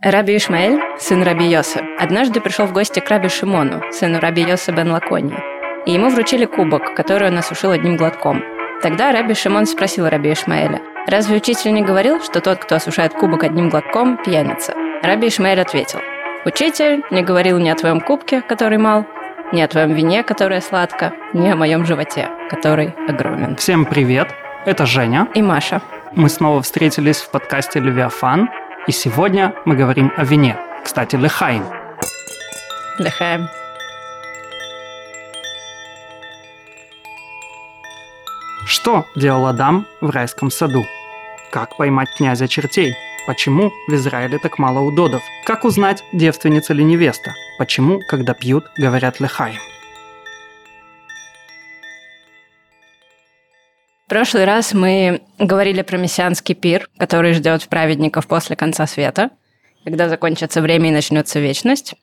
Раби Ишмаэль, сын Раби Йоса, однажды пришел в гости к Раби Шимону, сыну Раби Йоса бен Лаконии, и ему вручили кубок, который он осушил одним глотком. Тогда Раби Шимон спросил Раби Ишмаэля, «Разве учитель не говорил, что тот, кто осушает кубок одним глотком, пьяница?» Раби Ишмаэль ответил, «Учитель не говорил ни о твоем кубке, который мал, ни о твоем вине, которое сладко, ни о моем животе, который огромен». Всем привет, это Женя. И Маша. Мы снова встретились в подкасте «Левиафан», и сегодня мы говорим о вине. Кстати, лехаим. Лехаем. Что делал Адам в райском саду? Как поймать князя чертей? Почему в Израиле так мало удодов? Как узнать, девственница или невеста? Почему, когда пьют, говорят лехаим? В прошлый раз мы говорили про мессианский пир, который ждет праведников после конца света, когда закончится время и начнется вечность.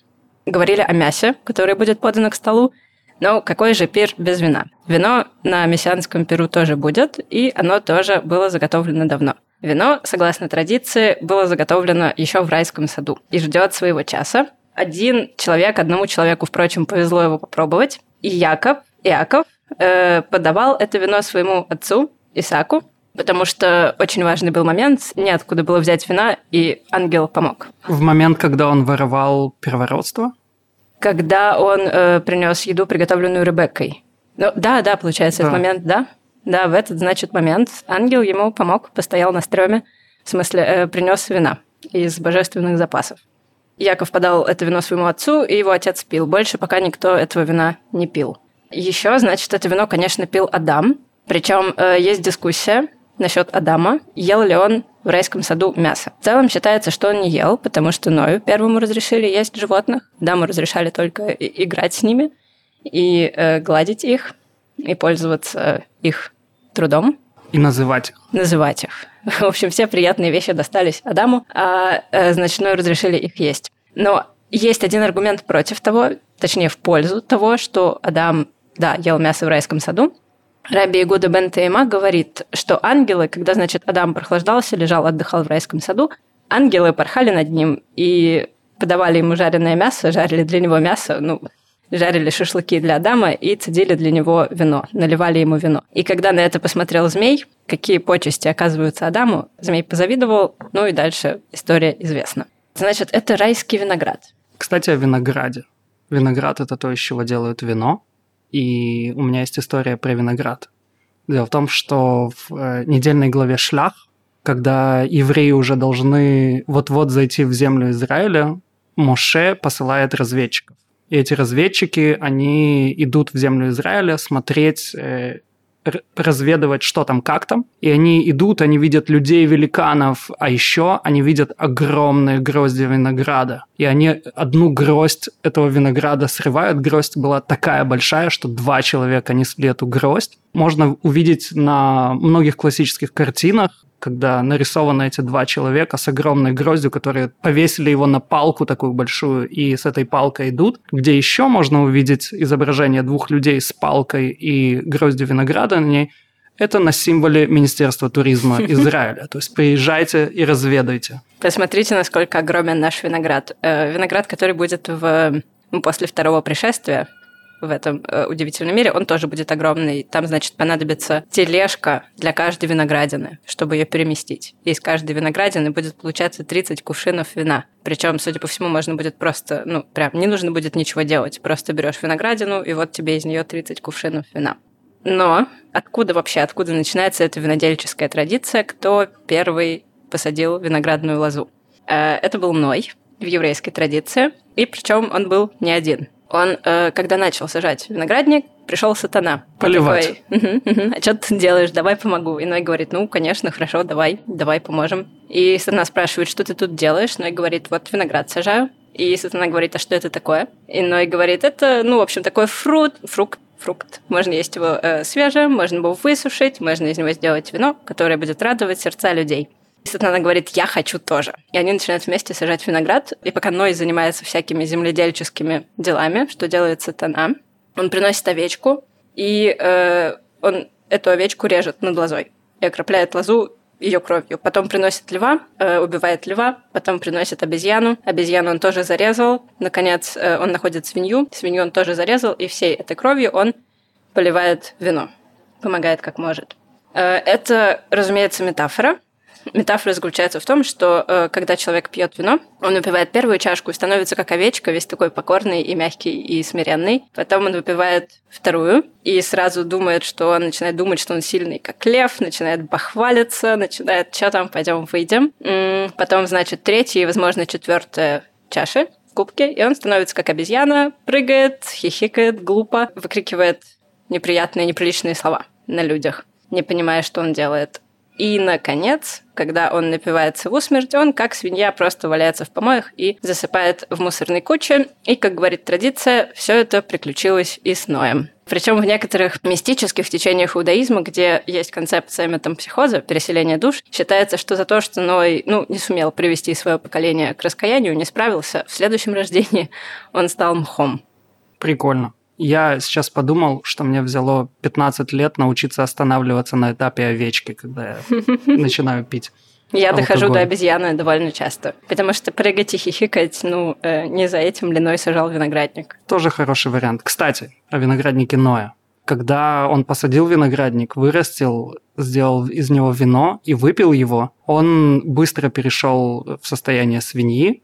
Говорили о мясе, которое будет подано к столу. Но какой же пир без вина? Вино на мессианском пиру тоже будет, и оно тоже было заготовлено давно. Вино, согласно традиции, было заготовлено еще в райском саду и ждет своего часа. Один человек, одному человеку, впрочем, повезло его попробовать. И Яков, Иаков, э, подавал это вино своему отцу Исаку, потому что очень важный был момент, неоткуда было взять вина, и ангел помог. В момент, когда он воровал первородство? Когда он э, принес еду, приготовленную Ребеккой. Ну, да, да, получается, да. этот момент, да. Да, в этот, значит, момент ангел ему помог, постоял на стреме, в смысле, э, принес вина из божественных запасов. Яков подал это вино своему отцу, и его отец пил. Больше пока никто этого вина не пил. Еще, значит, это вино, конечно, пил Адам. Причем э, есть дискуссия насчет Адама, ел ли он в райском саду мясо. В целом считается, что он не ел, потому что Ною первому разрешили есть животных, Адаму разрешали только играть с ними и э, гладить их, и пользоваться их трудом. И называть их. Называть их. В общем, все приятные вещи достались Адаму, а, э, значит, Ною разрешили их есть. Но есть один аргумент против того, точнее, в пользу того, что Адам да, ел мясо в райском саду. Раби Игуда бен Тейма говорит, что ангелы, когда, значит, Адам прохлаждался, лежал, отдыхал в райском саду, ангелы порхали над ним и подавали ему жареное мясо, жарили для него мясо, ну, жарили шашлыки для Адама и цедили для него вино, наливали ему вино. И когда на это посмотрел змей, какие почести оказываются Адаму, змей позавидовал, ну и дальше история известна. Значит, это райский виноград. Кстати, о винограде. Виноград – это то, из чего делают вино, и у меня есть история про виноград. Дело в том, что в э, недельной главе «Шлях», когда евреи уже должны вот-вот зайти в землю Израиля, Моше посылает разведчиков. И эти разведчики, они идут в землю Израиля смотреть э, разведывать, что там, как там. И они идут, они видят людей-великанов, а еще они видят огромные грозди винограда. И они одну гроздь этого винограда срывают. Гроздь была такая большая, что два человека несли эту гроздь. Можно увидеть на многих классических картинах когда нарисованы эти два человека с огромной гроздью, которые повесили его на палку такую большую и с этой палкой идут. Где еще можно увидеть изображение двух людей с палкой и гроздью винограда на ней, это на символе Министерства туризма Израиля. То есть приезжайте и разведайте. Посмотрите, насколько огромен наш виноград. Э, виноград, который будет в, ну, после второго пришествия, в этом э, удивительном мире, он тоже будет огромный. Там, значит, понадобится тележка для каждой виноградины, чтобы ее переместить. И из каждой виноградины будет получаться 30 кувшинов вина. Причем, судя по всему, можно будет просто, ну, прям не нужно будет ничего делать. Просто берешь виноградину, и вот тебе из нее 30 кувшинов вина. Но откуда вообще, откуда начинается эта винодельческая традиция? Кто первый посадил виноградную лозу? Э, это был Ной в еврейской традиции. И причем он был не один. Он, э, когда начал сажать виноградник, пришел сатана. Поливать. Такой, угу, угу, а что ты делаешь? Давай помогу. И Ной говорит, ну, конечно, хорошо, давай, давай поможем. И сатана спрашивает, что ты тут делаешь? Ной говорит, вот виноград сажаю. И сатана говорит, а что это такое? И Ной говорит, это, ну, в общем, такой фрукт, фрукт, фрукт. Можно есть его э, свежим, можно его высушить, можно из него сделать вино, которое будет радовать сердца людей. И Сатана говорит, я хочу тоже. И они начинают вместе сажать виноград. И пока Ной занимается всякими земледельческими делами, что делает Сатана, он приносит овечку, и э, он эту овечку режет над лозой и окропляет лозу ее кровью. Потом приносит льва, э, убивает льва, потом приносит обезьяну. Обезьяну он тоже зарезал. Наконец, э, он находит свинью. Свинью он тоже зарезал, и всей этой кровью он поливает вино. Помогает как может. Э, это, разумеется, метафора. Метафора заключается в том, что э, когда человек пьет вино, он выпивает первую чашку и становится как овечка, весь такой покорный и мягкий и смиренный. Потом он выпивает вторую и сразу думает, что он начинает думать, что он сильный, как лев, начинает бахвалиться, начинает, что там, пойдем выйдем. Потом, значит, третья и, возможно, четвертая чаша в кубке, и он становится как обезьяна, прыгает, хихикает, глупо, выкрикивает неприятные, неприличные слова на людях, не понимая, что он делает. И, наконец, когда он напивается в усмерть, он, как свинья, просто валяется в помоях и засыпает в мусорной куче. И, как говорит традиция, все это приключилось и с Ноем. Причем в некоторых мистических течениях иудаизма, где есть концепция метампсихоза, переселения душ, считается, что за то, что Ной ну, не сумел привести свое поколение к раскаянию, не справился, в следующем рождении он стал мхом. Прикольно. Я сейчас подумал, что мне взяло 15 лет научиться останавливаться на этапе овечки, когда я начинаю пить. Я дохожу до обезьяны довольно часто, потому что прыгать и хихикать, ну, э, не за этим Леной сажал виноградник. Тоже хороший вариант. Кстати, о винограднике Ноя. Когда он посадил виноградник, вырастил, сделал из него вино и выпил его, он быстро перешел в состояние свиньи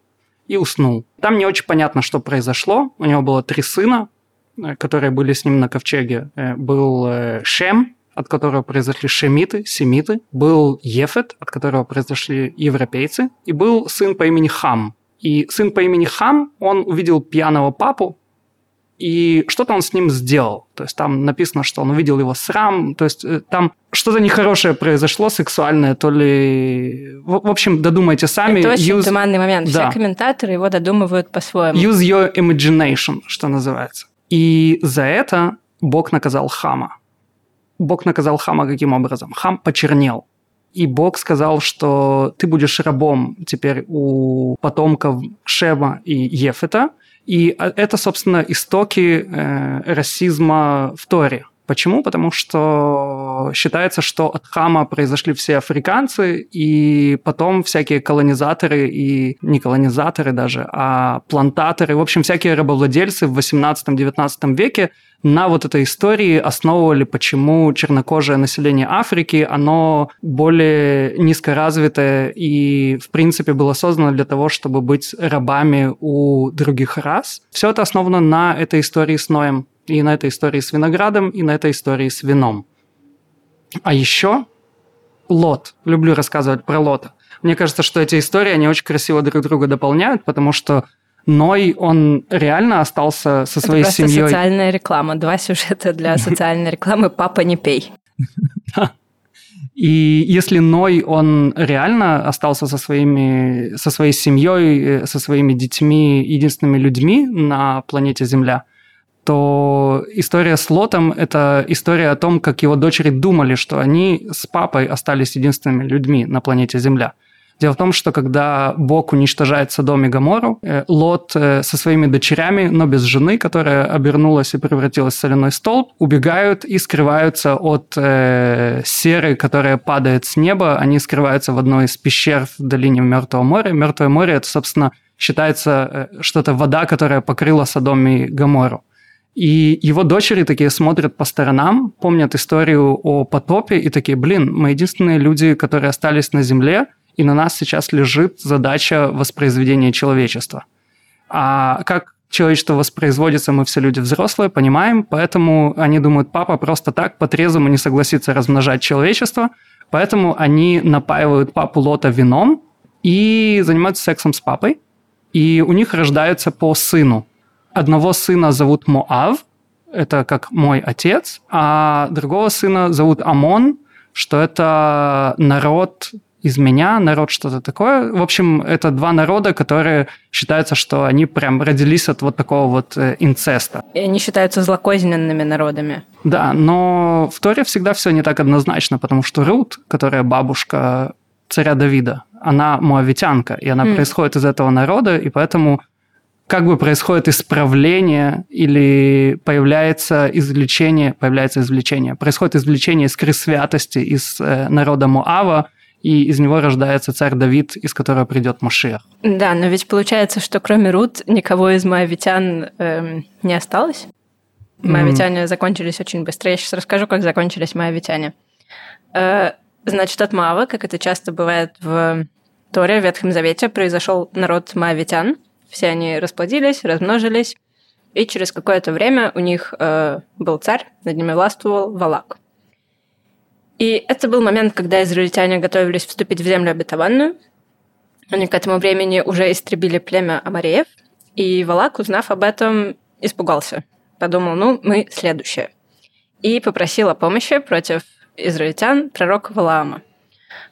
и уснул. Там не очень понятно, что произошло. У него было три сына, которые были с ним на ковчеге, э, был э, Шем, от которого произошли шемиты, семиты, был Ефет, от которого произошли европейцы, и был сын по имени Хам. И сын по имени Хам, он увидел пьяного папу, и что-то он с ним сделал. То есть там написано, что он увидел его срам, то есть там что-то нехорошее произошло, сексуальное, то ли... В, в общем, додумайте сами. Это очень use... туманный момент. Да. Все комментаторы его додумывают по-своему. Use your imagination, что называется. И за это Бог наказал Хама. Бог наказал Хама каким образом? Хам почернел. И Бог сказал, что ты будешь рабом теперь у потомков Шема и Ефета. И это, собственно, истоки э, расизма в Торе. Почему? Потому что считается, что от Хама произошли все африканцы, и потом всякие колонизаторы и не колонизаторы даже, а плантаторы, в общем, всякие рабовладельцы в 18-19 веке на вот этой истории основывали, почему чернокожее население Африки, оно более низкоразвитое и, в принципе, было создано для того, чтобы быть рабами у других рас. Все это основано на этой истории с Ноем и на этой истории с виноградом, и на этой истории с вином. А еще Лот. Люблю рассказывать про Лота. Мне кажется, что эти истории, они очень красиво друг друга дополняют, потому что Ной, он реально остался со своей Это семьей. Социальная реклама. Два сюжета для социальной рекламы «Папа, не пей». И если Ной, он реально остался со, своими, со своей семьей, со своими детьми, единственными людьми на планете Земля, то история с Лотом – это история о том, как его дочери думали, что они с папой остались единственными людьми на планете Земля. Дело в том, что когда Бог уничтожает Содом и Гоморру, э, Лот э, со своими дочерями, но без жены, которая обернулась и превратилась в соляной столб, убегают и скрываются от э, серы, которая падает с неба. Они скрываются в одной из пещер в долине Мертвого моря. Мертвое море – это, собственно, считается э, что-то вода, которая покрыла Содом и Гоморру. И его дочери такие смотрят по сторонам, помнят историю о потопе и такие, блин, мы единственные люди, которые остались на Земле, и на нас сейчас лежит задача воспроизведения человечества. А как человечество воспроизводится, мы все люди взрослые, понимаем, поэтому они думают, папа просто так по-трезвому не согласится размножать человечество, поэтому они напаивают папу Лота вином и занимаются сексом с папой, и у них рождается по сыну – Одного сына зовут Моав, это как мой отец, а другого сына зовут Амон, что это народ из меня, народ что-то такое. В общем, это два народа, которые считаются, что они прям родились от вот такого вот э, инцеста. И они считаются злокозненными народами. Да, но в Торе всегда все не так однозначно, потому что Рут, которая бабушка царя Давида, она муавитянка, и она mm. происходит из этого народа, и поэтому как бы происходит исправление или появляется извлечение, появляется извлечение, происходит извлечение искры святости из э, народа Муава, и из него рождается царь Давид, из которого придет Машиах. Да, но ведь получается, что кроме Рут никого из моавитян эм, не осталось. Моавитяне mm. закончились очень быстро. Я сейчас расскажу, как закончились моавитяне. Э, значит, от Мава, как это часто бывает в Торе, в Ветхом Завете, произошел народ моавитян. Все они расплодились, размножились, и через какое-то время у них э, был царь, над ними властвовал Валак. И это был момент, когда израильтяне готовились вступить в землю обетованную. Они к этому времени уже истребили племя Амареев, и Валак, узнав об этом, испугался. Подумал, ну, мы следующие. И попросил о помощи против израильтян пророка Валаама.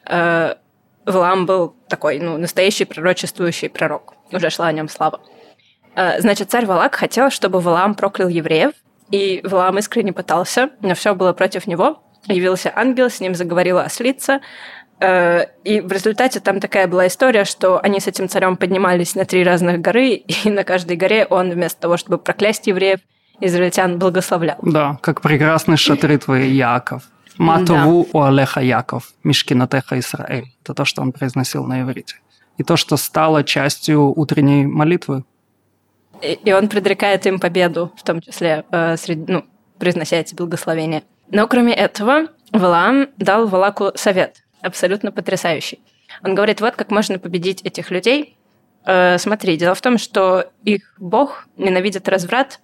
Э, Валаам был такой, ну, настоящий пророчествующий пророк. Уже шла о нем слава. Э, значит, царь Валак хотел, чтобы Валаам проклял евреев, и Валаам искренне пытался, но все было против него, явился ангел, с ним заговорила ослица, э, и в результате там такая была история, что они с этим царем поднимались на три разных горы, и на каждой горе он вместо того, чтобы проклясть евреев, израильтян благословлял. Да, как прекрасные шатры твои, Яков. Матову да. у Алеха Яков, Мишкинатеха Исраэль. Это то, что он произносил на иврите. И то, что стало частью утренней молитвы. И, и он предрекает им победу, в том числе, э, среди, ну, произнося эти благословения. Но кроме этого, Валаам дал Валаку совет, абсолютно потрясающий. Он говорит, вот как можно победить этих людей. Э, смотри, дело в том, что их бог ненавидит разврат,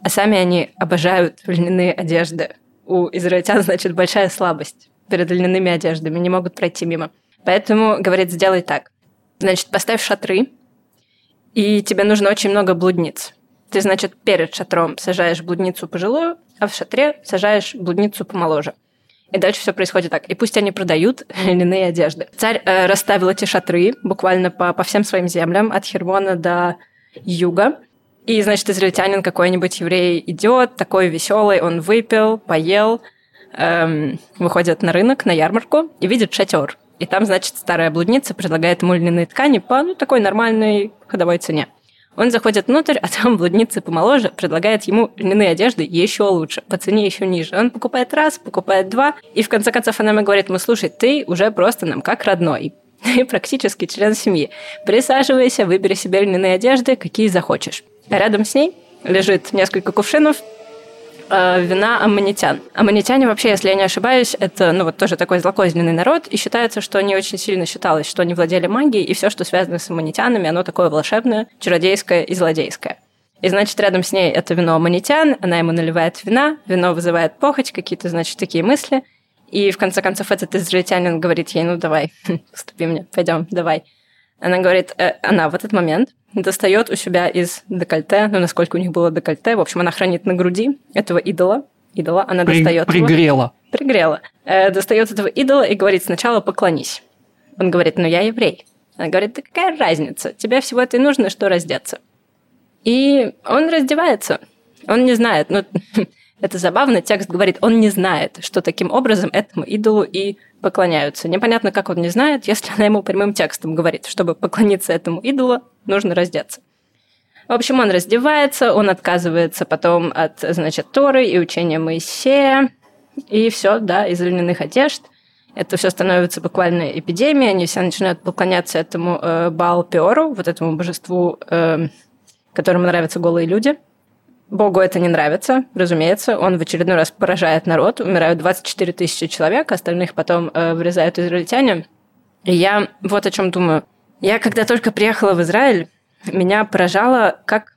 а сами они обожают льняные одежды. У израильтян, значит, большая слабость перед льняными одеждами, не могут пройти мимо. Поэтому, говорит, сделай так. Значит, поставь шатры, и тебе нужно очень много блудниц. Ты, значит, перед шатром сажаешь блудницу пожилую, а в шатре сажаешь блудницу помоложе. И дальше все происходит так. И пусть они продают льняные одежды. Царь э, расставил эти шатры буквально по, по всем своим землям, от Хермона до юга. И, значит, израильтянин какой-нибудь еврей идет, такой веселый, он выпил, поел, эм, выходит на рынок, на ярмарку и видит шатер. И там, значит, старая блудница предлагает ему льняные ткани по ну, такой нормальной ходовой цене. Он заходит внутрь, а там блудница помоложе предлагает ему льняные одежды еще лучше, по цене еще ниже. Он покупает раз, покупает два, и в конце концов она ему говорит, ну слушай, ты уже просто нам как родной, ты практически член семьи. Присаживайся, выбери себе льняные одежды, какие захочешь. А рядом с ней лежит несколько кувшинов э, вина аммонитян. Аммонитяне вообще, если я не ошибаюсь, это ну вот тоже такой злокозненный народ, и считается, что они очень сильно считалось, что они владели магией, и все, что связано с аммонитянами, оно такое волшебное, чародейское и злодейское. И, значит, рядом с ней это вино аммонитян, она ему наливает вина, вино вызывает похоть, какие-то, значит, такие мысли. И в конце концов этот израильтянин говорит ей, ну давай, уступи мне, пойдем, давай. Она говорит, э, она в этот момент достает у себя из декольте, ну, насколько у них было декольте, в общем, она хранит на груди этого идола, идола, она При, достает Пригрела. Его, пригрела. Э, достает этого идола и говорит, сначала поклонись. Он говорит, ну, я еврей. Она говорит, да какая разница? Тебе всего это и нужно, что раздеться. И он раздевается. Он не знает, ну, это забавно, текст говорит, он не знает, что таким образом этому идолу и поклоняются. Непонятно, как он не знает, если она ему прямым текстом говорит, чтобы поклониться этому идолу, нужно раздеться. В общем, он раздевается, он отказывается потом от, значит, Торы и учения Моисея, и все, да, из льняных одежд. Это все становится буквально эпидемией, они все начинают поклоняться этому э, Баал-Пиору, вот этому божеству, э, которому нравятся голые люди – Богу это не нравится, разумеется. Он в очередной раз поражает народ. Умирают 24 тысячи человек, остальных потом э, вырезают израильтяне. И я вот о чем думаю. Я когда только приехала в Израиль, меня поражало, как,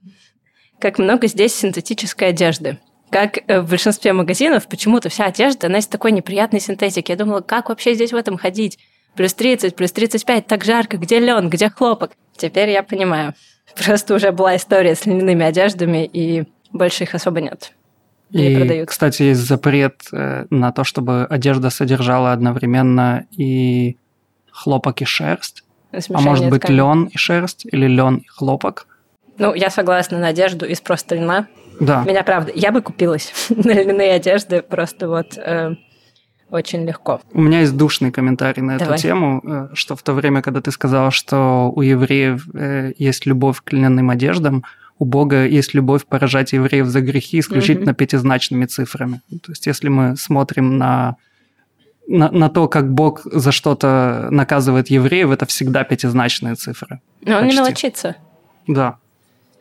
как много здесь синтетической одежды. Как э, в большинстве магазинов почему-то вся одежда, она из такой неприятной синтетики. Я думала, как вообще здесь в этом ходить? Плюс 30, плюс 35, так жарко, где лен, где хлопок? Теперь я понимаю. Просто уже была история с льняными одеждами, и больше их особо нет. И, продают. кстати, есть запрет э, на то, чтобы одежда содержала одновременно и хлопок и шерсть. Смешение а может быть лен и шерсть или лен и хлопок. Ну, я согласна на одежду из просто льна. Да. Меня правда, я бы купилась на льняные одежды просто вот э, очень легко. У меня есть душный комментарий на Давай. эту тему, э, что в то время, когда ты сказала, что у евреев э, есть любовь к льняным одеждам, у Бога есть любовь поражать евреев за грехи исключительно mm-hmm. пятизначными цифрами. То есть если мы смотрим на на, на то, как Бог за что-то наказывает евреев, это всегда пятизначные цифры. Но он Почти. не мелочится. Да.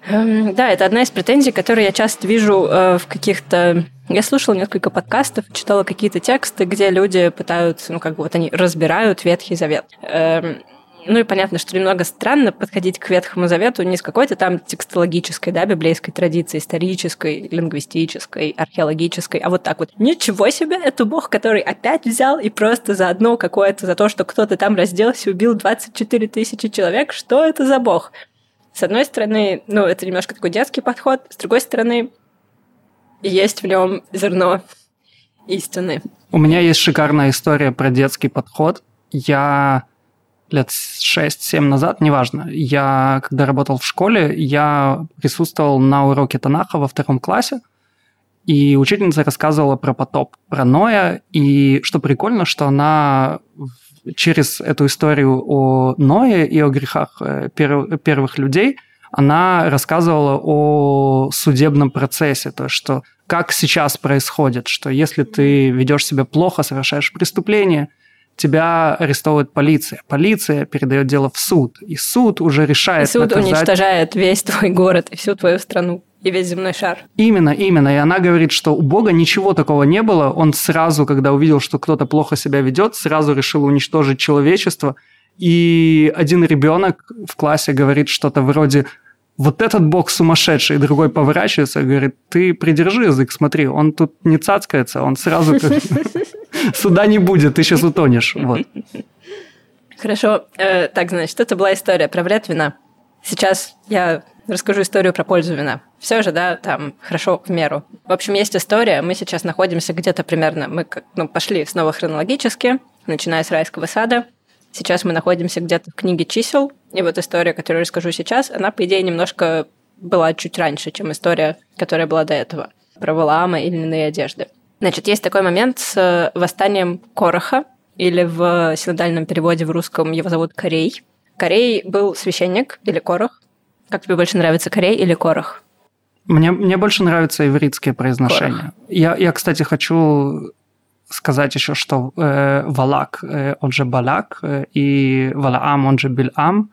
Эм, да, это одна из претензий, которые я часто вижу э, в каких-то... Я слушала несколько подкастов, читала какие-то тексты, где люди пытаются, ну, как бы вот они разбирают Ветхий Завет. Ну и понятно, что немного странно подходить к Ветхому Завету не с какой-то там текстологической, да, библейской традиции, исторической, лингвистической, археологической, а вот так вот. Ничего себе, это бог, который опять взял и просто за одно какое-то, за то, что кто-то там разделся и убил 24 тысячи человек. Что это за бог? С одной стороны, ну, это немножко такой детский подход, с другой стороны, есть в нем зерно истины. У меня есть шикарная история про детский подход. Я лет 6-7 назад, неважно, я, когда работал в школе, я присутствовал на уроке Танаха во втором классе, и учительница рассказывала про потоп, про Ноя, и что прикольно, что она через эту историю о Ное и о грехах э, первых людей, она рассказывала о судебном процессе, то что как сейчас происходит, что если ты ведешь себя плохо, совершаешь преступление – тебя арестовывает полиция. Полиция передает дело в суд, и суд уже решает... И суд наказать... уничтожает весь твой город и всю твою страну и весь земной шар. Именно, именно. И она говорит, что у Бога ничего такого не было. Он сразу, когда увидел, что кто-то плохо себя ведет, сразу решил уничтожить человечество. И один ребенок в классе говорит что-то вроде вот этот бог сумасшедший, и другой поворачивается и говорит, ты придержи язык, смотри, он тут не цацкается, он сразу суда не будет, ты сейчас утонешь. Вот. Хорошо. Э, так, значит, это была история про вред вина. Сейчас я расскажу историю про пользу вина. Все же, да, там хорошо в меру. В общем, есть история. Мы сейчас находимся где-то примерно, мы ну, пошли снова хронологически, начиная с райского сада. Сейчас мы находимся где-то в книге чисел. И вот история, которую расскажу сейчас, она, по идее, немножко была чуть раньше, чем история, которая была до этого. Про Валаама и льняные одежды. Значит, есть такой момент с э, восстанием Короха, или в синодальном переводе в русском его зовут Корей. Корей был священник или Корох. Как тебе больше нравится, Корей или Корох? Мне, мне больше нравится ивритское произношение. Я, я, кстати, хочу сказать еще, что э, Валак, э, он же Балак, э, и Валаам, он же Бильам,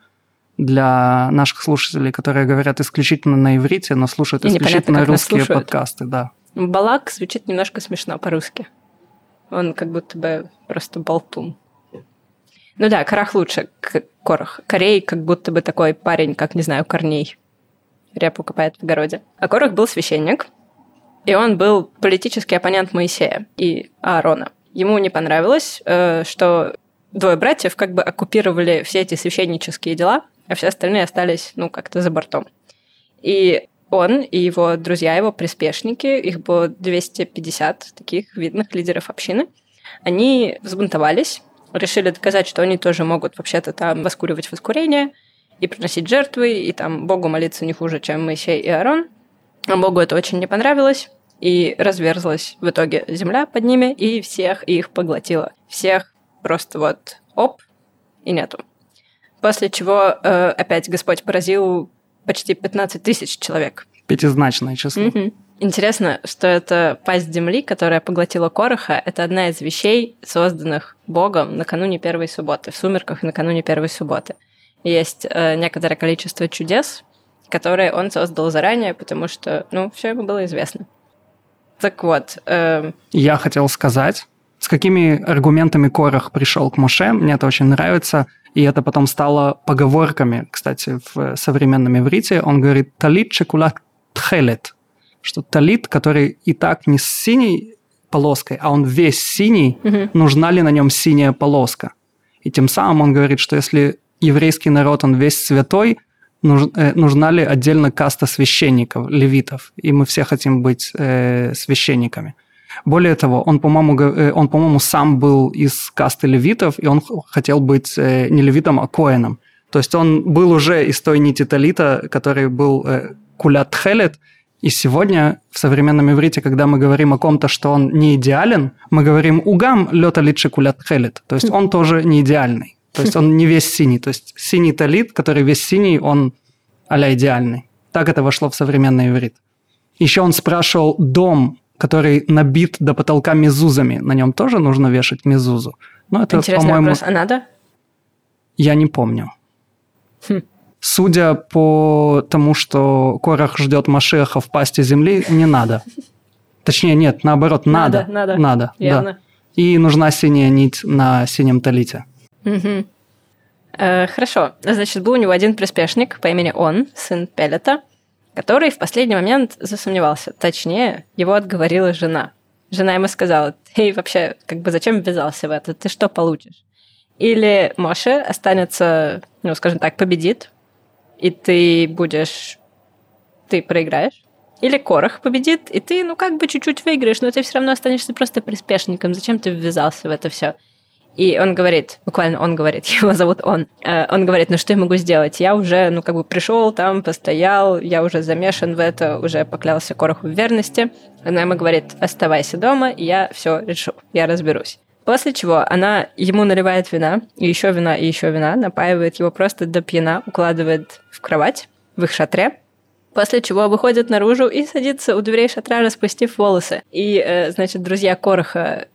для наших слушателей, которые говорят исключительно на иврите, но слушают исключительно русские подкасты, да. Балак звучит немножко смешно по-русски. Он как будто бы просто болтун. Ну да, Карах лучше, Корах. Корей как будто бы такой парень, как, не знаю, Корней. Репу копает в огороде. А Корах был священник, и он был политический оппонент Моисея и Аарона. Ему не понравилось, э, что двое братьев как бы оккупировали все эти священнические дела, а все остальные остались, ну, как-то за бортом. И он и его друзья, его приспешники, их было 250 таких видных лидеров общины, они взбунтовались, решили доказать, что они тоже могут вообще-то там воскуривать воскурение и приносить жертвы, и там Богу молиться не хуже, чем Моисей и Аарон. А Богу это очень не понравилось, и разверзлась в итоге земля под ними, и всех их поглотила. Всех просто вот оп, и нету. После чего э, опять Господь поразил почти 15 тысяч человек. Пятизначное число. Угу. Интересно, что это пасть земли, которая поглотила Короха, это одна из вещей, созданных Богом накануне первой субботы, в сумерках накануне первой субботы. Есть э, некоторое количество чудес, которые он создал заранее, потому что, ну, все ему было известно. Так вот. Э... Я хотел сказать, с какими аргументами Корах пришел к Моше. Мне это очень нравится. И это потом стало поговорками, кстати, в современном иврите. Он говорит «талит чекулат тхелет», что талит, который и так не с синей полоской, а он весь синий, угу. нужна ли на нем синяя полоска. И тем самым он говорит, что если еврейский народ, он весь святой, Э, нужна ли отдельно каста священников, левитов, и мы все хотим быть э, священниками. Более того, он, по-моему, э, он, по-моему, сам был из касты левитов, и он хотел быть э, не левитом, а коэном. То есть он был уже из той нити талита, который был э, кулят хелет, и сегодня в современном иврите, когда мы говорим о ком-то, что он не идеален, мы говорим «угам лёта литши кулят хелет», то есть он тоже не идеальный. То есть он не весь синий. То есть синий талит, который весь синий, он а идеальный. Так это вошло в современный иврит. Еще он спрашивал дом который набит до потолка мезузами. На нем тоже нужно вешать мезузу. Но это, Интересный по-моему, вопрос. А надо? я не помню. Хм. Судя по тому, что Корах ждет Машеха в пасти земли, не надо. Точнее, нет, наоборот, надо. Надо, надо. Надо, да. Явно. И нужна синяя нить на синем талите. Мгм. Э, хорошо. Значит, был у него один приспешник по имени Он, сын Пелета, который в последний момент засомневался. Точнее, его отговорила жена. Жена ему сказала, ты вообще, как бы, зачем ввязался в это? Ты что получишь? Или Моше останется, ну, скажем так, победит, и ты будешь... Ты проиграешь. Или Корах победит, и ты, ну, как бы чуть-чуть выиграешь, но ты все равно останешься просто приспешником. Зачем ты ввязался в это все? И он говорит, буквально он говорит, его зовут он, э, он говорит, ну что я могу сделать? Я уже, ну как бы пришел там, постоял, я уже замешан в это, уже поклялся Короху в верности. Она ему говорит, оставайся дома, я все решу, я разберусь. После чего она ему наливает вина, и еще вина, и еще вина, напаивает его просто до пьяна, укладывает в кровать, в их шатре, После чего выходит наружу и садится у дверей шатра, распустив волосы. И, э, значит, друзья Короха,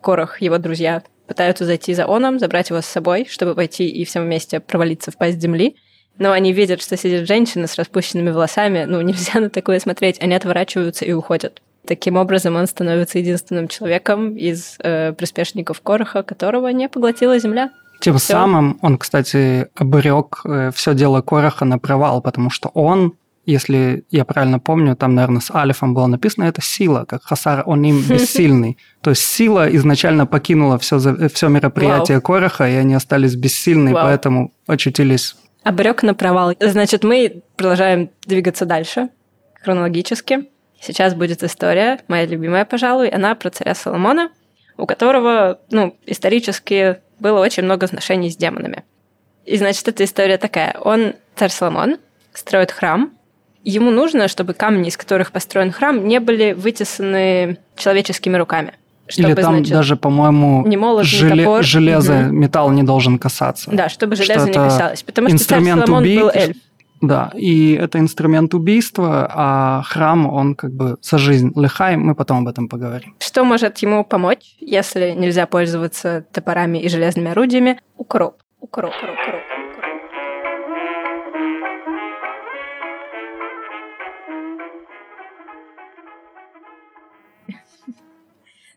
Корох, его друзья, пытаются зайти за Оном, забрать его с собой, чтобы пойти и всем вместе провалиться в пасть земли. Но они видят, что сидит женщина с распущенными волосами. Ну, нельзя на такое смотреть. Они отворачиваются и уходят. Таким образом, он становится единственным человеком из э, приспешников Короха, которого не поглотила земля. Тем Всё. самым он, кстати, обрек все дело Кораха на провал, потому что он, если я правильно помню, там, наверное, с Алифом было написано, это сила, как Хасар он им бессильный. То есть сила изначально покинула все, все мероприятие Кораха, и они остались бессильны, Вау. поэтому очутились Обрек на провал. Значит, мы продолжаем двигаться дальше, хронологически. Сейчас будет история, моя любимая, пожалуй. Она про царя Соломона, у которого, ну, исторически было очень много отношений с демонами. И, значит, эта история такая. Он, царь Соломон, строит храм. Ему нужно, чтобы камни, из которых построен храм, не были вытесаны человеческими руками. Чтобы, Или там значит, даже, по-моему, ни молот, желе- топор. железо, Мгм. металл не должен касаться. Да, чтобы что железо не это касалось. Потому что царь Соломон был эльф. Да, и это инструмент убийства, а храм, он как бы за жизнь лихай, мы потом об этом поговорим. Что может ему помочь, если нельзя пользоваться топорами и железными орудиями? Укроп. Укроп, укроп, укроп,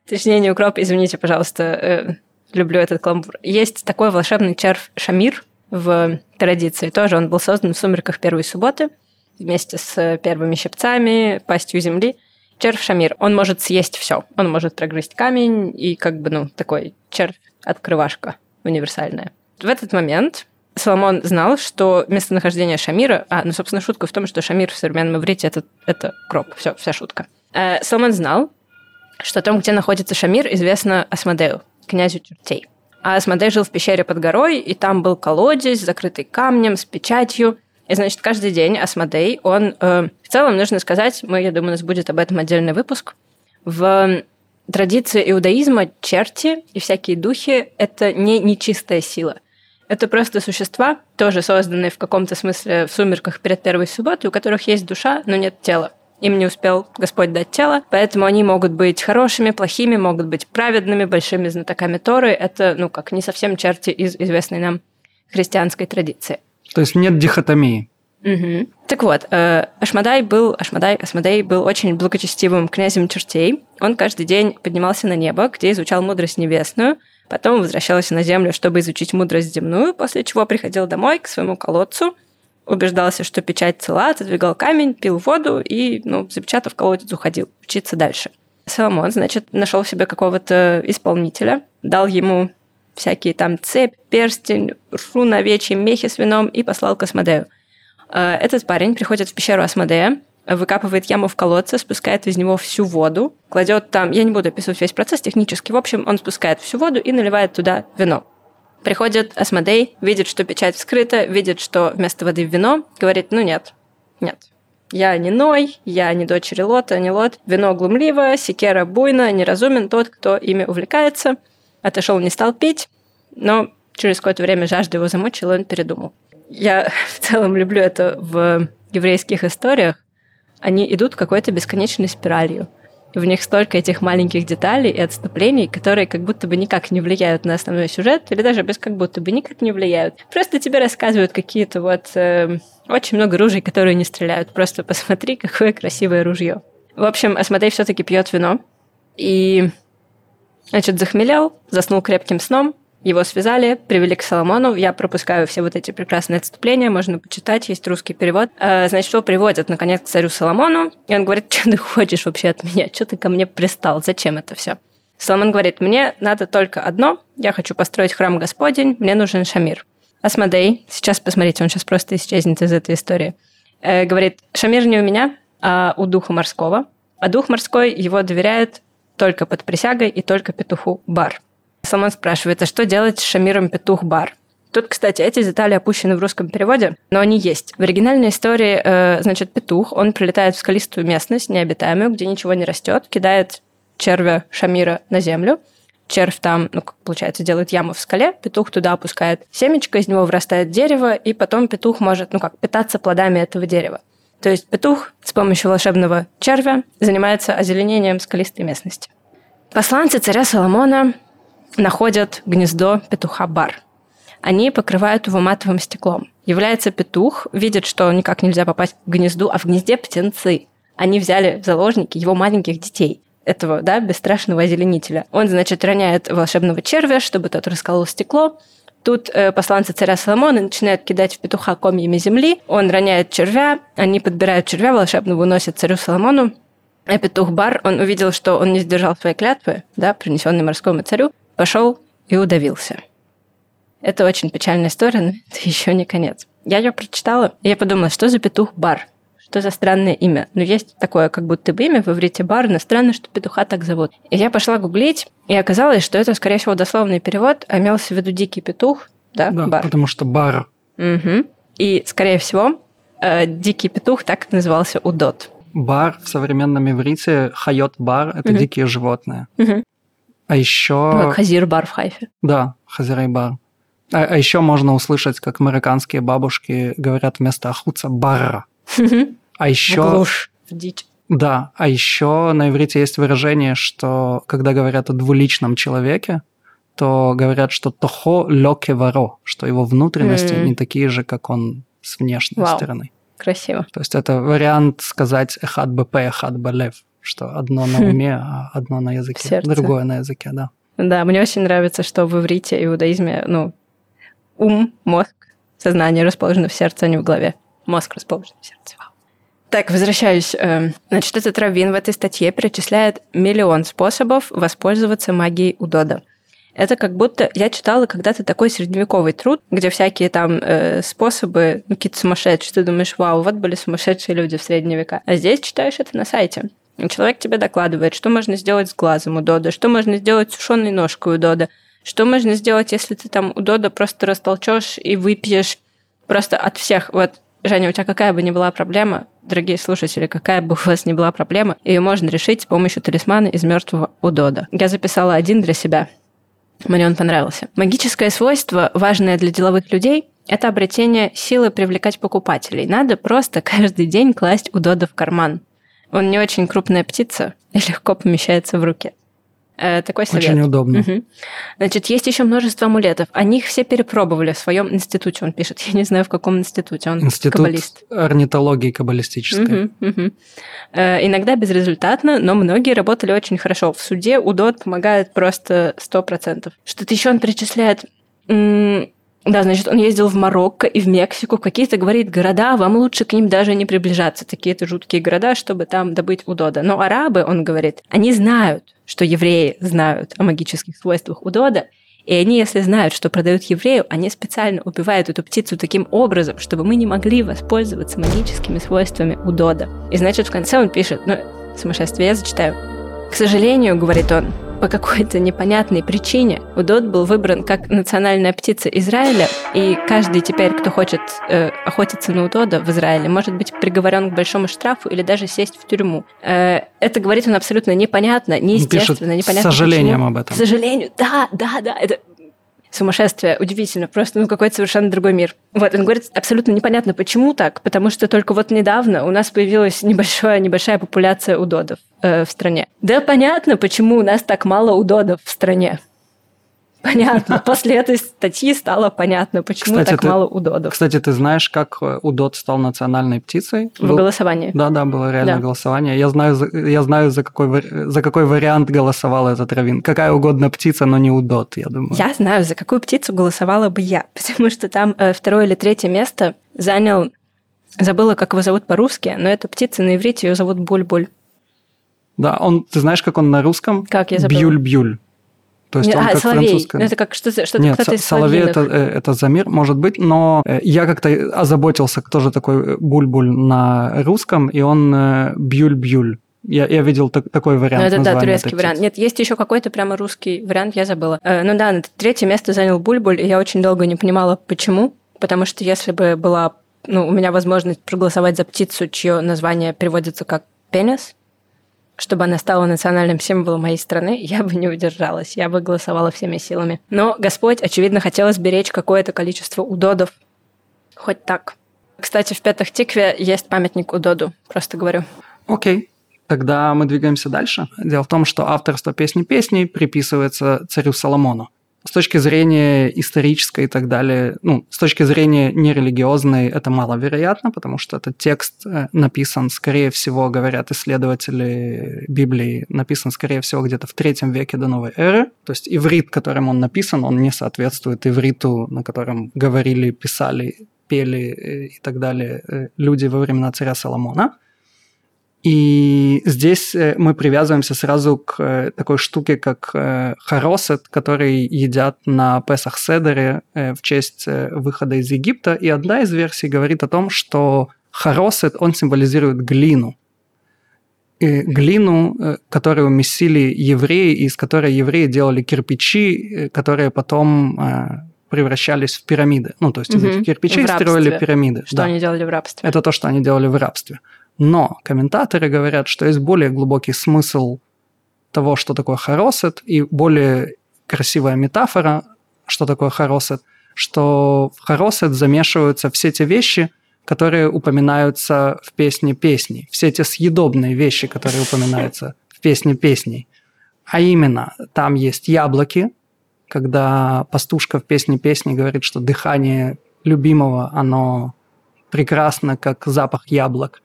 Точнее, не укроп, извините, пожалуйста, э, люблю этот каламбур. Есть такой волшебный червь Шамир в традиции. Тоже он был создан в сумерках первой субботы вместе с первыми щипцами, пастью земли. Червь Шамир, он может съесть все. Он может прогрызть камень и как бы, ну, такой червь-открывашка универсальная. В этот момент Соломон знал, что местонахождение Шамира... А, ну, собственно, шутка в том, что Шамир в современном иврите это, это кроп. Все, вся шутка. Э, Соломон знал, что о том, где находится Шамир, известно Асмодею, князю чертей. А Асмодей жил в пещере под горой, и там был колодец, закрытый камнем, с печатью. И, значит, каждый день Асмодей, он... э, в целом, нужно сказать, мы, я думаю, у нас будет об этом отдельный выпуск. В традиции иудаизма черти и всякие духи – это не нечистая сила. Это просто существа, тоже созданные в каком-то смысле в сумерках перед первой субботой, у которых есть душа, но нет тела. Им не успел Господь дать тело, поэтому они могут быть хорошими, плохими, могут быть праведными, большими знатоками Торы. Это, ну, как не совсем черти из известной нам христианской традиции. То есть нет дихотомии. Мгм. Так вот, э, Ашмадай был, Ашмадай, Асмодей был очень благочестивым князем чертей. Он каждый день поднимался на небо, где изучал мудрость небесную, потом возвращался на землю, чтобы изучить мудрость земную, после чего приходил домой к своему колодцу, убеждался, что печать цела, отодвигал камень, пил воду и, ну, запечатав колодец, уходил учиться дальше. Соломон, значит, нашел себе какого-то исполнителя, дал ему всякие там цепь, перстень, рун овечьи, мехи с вином и послал к Асмодею. Э, Этот парень приходит в пещеру Асмодея, выкапывает яму в колодце, спускает из него всю воду, кладет там, я не буду описывать весь процесс технически, в общем, он спускает всю воду и наливает туда вино. Приходит Асмодей, видит, что печать вскрыта, видит, что вместо воды вино, говорит, ну нет, нет. Я не Ной, я не дочери Лота, не Лот. Вино глумливо, секера буйно, неразумен тот, кто ими увлекается. Отошел, не стал пить, но через какое-то время жажда его замучила, он передумал. Я в целом люблю это в еврейских историях. Они идут какой-то бесконечной спиралью. В них столько этих маленьких деталей и отступлений, которые как будто бы никак не влияют на основной сюжет, или даже без как будто бы никак не влияют. Просто тебе рассказывают какие-то вот... Э, очень много ружей, которые не стреляют. Просто посмотри, какое красивое ружье. В общем, Асмодей все-таки пьет вино. И, значит, захмелел, заснул крепким сном, его связали, привели к Соломону. Я пропускаю все вот эти прекрасные отступления, можно почитать, есть русский перевод. А, значит, его приводят, наконец, к царю Соломону, и он говорит, что ты хочешь вообще от меня? Что ты ко мне пристал? Зачем это все? Соломон говорит, мне надо только одно, я хочу построить храм Господень, мне нужен Шамир. Асмодей, сейчас посмотрите, он сейчас просто исчезнет из этой истории, э, говорит, Шамир не у меня, а у духа морского, а дух морской его доверяет только под присягой и только петуху Бар. Соломон спрашивает, а что делать с Шамиром Петух Бар? Тут, кстати, эти детали опущены в русском переводе, но они есть. В оригинальной истории, э, значит, петух, он прилетает в скалистую местность, необитаемую, где ничего не растет, кидает червя Шамира на землю, червь там, ну, получается, делает яму в скале, петух туда опускает семечко, из него вырастает дерево, и потом петух может, ну как, питаться плодами этого дерева. То есть петух с помощью волшебного червя занимается озеленением скалистой местности. Посланцы царя Соломона находят гнездо петуха бар. Они покрывают его матовым стеклом. Является петух, видит, что никак нельзя попасть к гнезду, а в гнезде птенцы. Они взяли в заложники его маленьких детей этого, да, бесстрашного озеленителя. Он, значит, роняет волшебного червя, чтобы тот расколол стекло. Тут э, посланцы царя Соломона начинают кидать в петуха комьями земли. Он роняет червя, они подбирают червя волшебного, уносят царю Соломону. А петух Бар, он увидел, что он не сдержал своей клятвы, да, принесенной морскому царю, пошел и удавился. Это очень печальная история, но это еще не конец. Я ее прочитала, и я подумала, что за петух бар? Что за странное имя? Ну, есть такое, как будто бы имя в иврите бар, но странно, что петуха так зовут. И я пошла гуглить, и оказалось, что это, скорее всего, дословный перевод, а имелся в виду дикий петух, да, Да, бар. потому что бар. Мгм. И, скорее всего, э, дикий петух так назывался удот. Бар в современном иврите, хайот бар – это Мгм. дикие животные. Мгм. А еще... Как хазир бар в Хайфе. Да, хазирей бар. А, а еще можно услышать, как американские бабушки говорят вместо ахуца барра. А еще... глушь, дичь. Да, а еще на иврите есть выражение, что когда говорят о двуличном человеке, то говорят, что тохо лёке варо, что его внутренности не такие же, как он с внешней Вау. стороны. Красиво. То есть это вариант сказать эхад бп, эхад балев, что одно на Хм. уме, а одно на языке, сердце. другое на языке, да. Да, мне очень нравится, что в иврите, иудаизме, ну, ум, мозг, сознание расположено в сердце, а не в голове. Мозг расположен в сердце. Вау. Так, возвращаюсь. Эм, Значит, этот раввин в этой статье перечисляет миллион способов воспользоваться магией Удода. Это как будто я читала когда-то такой средневековый труд, где всякие там э, способы, ну, какие-то сумасшедшие. Ты думаешь, вау, вот были сумасшедшие люди в средние века. А здесь читаешь это на сайте. Человек тебе докладывает, что можно сделать с глазом у Дода, что можно сделать с сушеной ножкой у Дода, что можно сделать, если ты там у Дода просто растолчешь и выпьешь просто от всех. Вот, Женя, у тебя какая бы ни была проблема, дорогие слушатели, какая бы у вас ни была проблема, ее можно решить с помощью талисмана из мертвого Удода. Я записала один для себя. Мне он понравился. Магическое свойство, важное для деловых людей, это обретение силы привлекать покупателей. Надо просто каждый день класть Удода в карман. Он не очень крупная птица и легко помещается в руке. Э, такой совет. Очень удобно. Мгм. Значит, есть еще множество амулетов. Они их все перепробовали в своем институте, он пишет. Я не знаю, в каком институте. Он Институт каббалист. орнитологии каббалистической. Мгм, мгм. Э, Иногда безрезультатно, но многие работали очень хорошо. В суде УДОТ помогает просто 100%. Что-то еще он перечисляет. Да, значит, он ездил в Марокко и в Мексику, в какие-то, говорит, города, вам лучше к ним даже не приближаться, такие-то жуткие города, чтобы там добыть удода. Но арабы, он говорит, они знают, что евреи знают о магических свойствах удода, и они, если знают, что продают еврею, они специально убивают эту птицу таким образом, чтобы мы не могли воспользоваться магическими свойствами удода. И значит, в конце он пишет, ну, сумасшествие, я зачитаю. К сожалению, говорит он, по какой-то непонятной причине удод был выбран как национальная птица Израиля, и каждый теперь, кто хочет э, охотиться на удода в Израиле, может быть приговорен к большому штрафу или даже сесть в тюрьму. Э, это говорит он абсолютно непонятно, Он пишет неестественно, с непонятно. сожалением почему. об этом. К сожалению, да, да, да, это Сумасшествие, удивительно, просто ну какой-то совершенно другой мир. Вот, он говорит, абсолютно непонятно, почему так, потому что только вот недавно у нас появилась небольшая, небольшая популяция удодов э, в стране. Да понятно, почему у нас так мало удодов в стране. Понятно. После этой статьи стало понятно, почему кстати, так ты, мало удодов. Кстати, ты знаешь, как э, удод стал национальной птицей? В Был... голосовании. Да, да, было реально да. голосование. Я знаю, я знаю, за какой, за какой вариант голосовал этот равин. Какая угодно птица, но не удод, я думаю. Я знаю, за какую птицу голосовала бы я, потому что там э, второе или третье место занял... Забыла, как его зовут по-русски, но эта птица на иврите ее зовут Буль-Буль. Да, он, ты знаешь, как он на русском? Как я забыла? Бьюль-бьюль. То есть он а, как соловей. французское. Ну, это как что-то, что Нет, кто-то из соловей это, э, это замир, может быть, но э, я как-то озаботился, кто же такой бульбуль на русском, и он э, бюль-бюль. Я, я видел так, такой вариант. Ну, это да, турецкий вариант. Нет, есть еще какой-то прямо русский вариант, я забыла. ну да, третье место занял Бульбуль, и я очень долго не понимала, почему. Потому что если бы была ну, у меня возможность проголосовать за птицу, чье название переводится как пенис, чтобы она стала национальным символом моей страны, я бы не удержалась, я бы голосовала всеми силами. Но Господь, очевидно, хотел сберечь какое-то количество удодов. Хоть так. Кстати, в Пятых Тикве есть памятник удоду, просто говорю. Окей. Тогда мы двигаемся дальше. Дело в том, что авторство песни песней приписывается царю Соломону с точки зрения исторической и так далее, ну, с точки зрения нерелигиозной, это маловероятно, потому что этот текст э, написан, скорее всего, говорят исследователи Библии, написан, скорее всего, где-то в третьем веке до новой эры. То есть иврит, которым он написан, он не соответствует ивриту, на котором говорили, писали, пели э, и так далее э, люди во времена царя Соломона. И здесь э, мы привязываемся сразу к э, такой штуке, как э, харосет, который едят на Песах Седере в честь выхода из Египта. И одна из версий говорит о том, что харосет, он символизирует глину. И глину, которую месили евреи, из которой евреи делали кирпичи, которые потом превращались в пирамиды. Ну, то есть угу. из этих кирпичей строили пирамиды. Что да. они делали в рабстве. Это то, что они делали в рабстве. Но комментаторы говорят, что есть более глубокий смысл того, что такое хоросет, и более красивая метафора, что такое хоросет, что в хоросет замешиваются все те вещи, которые упоминаются в песне песней, все те съедобные вещи, которые упоминаются в песне песней. А именно, там есть яблоки, когда пастушка в песне песни говорит, что дыхание любимого, оно прекрасно, как запах яблок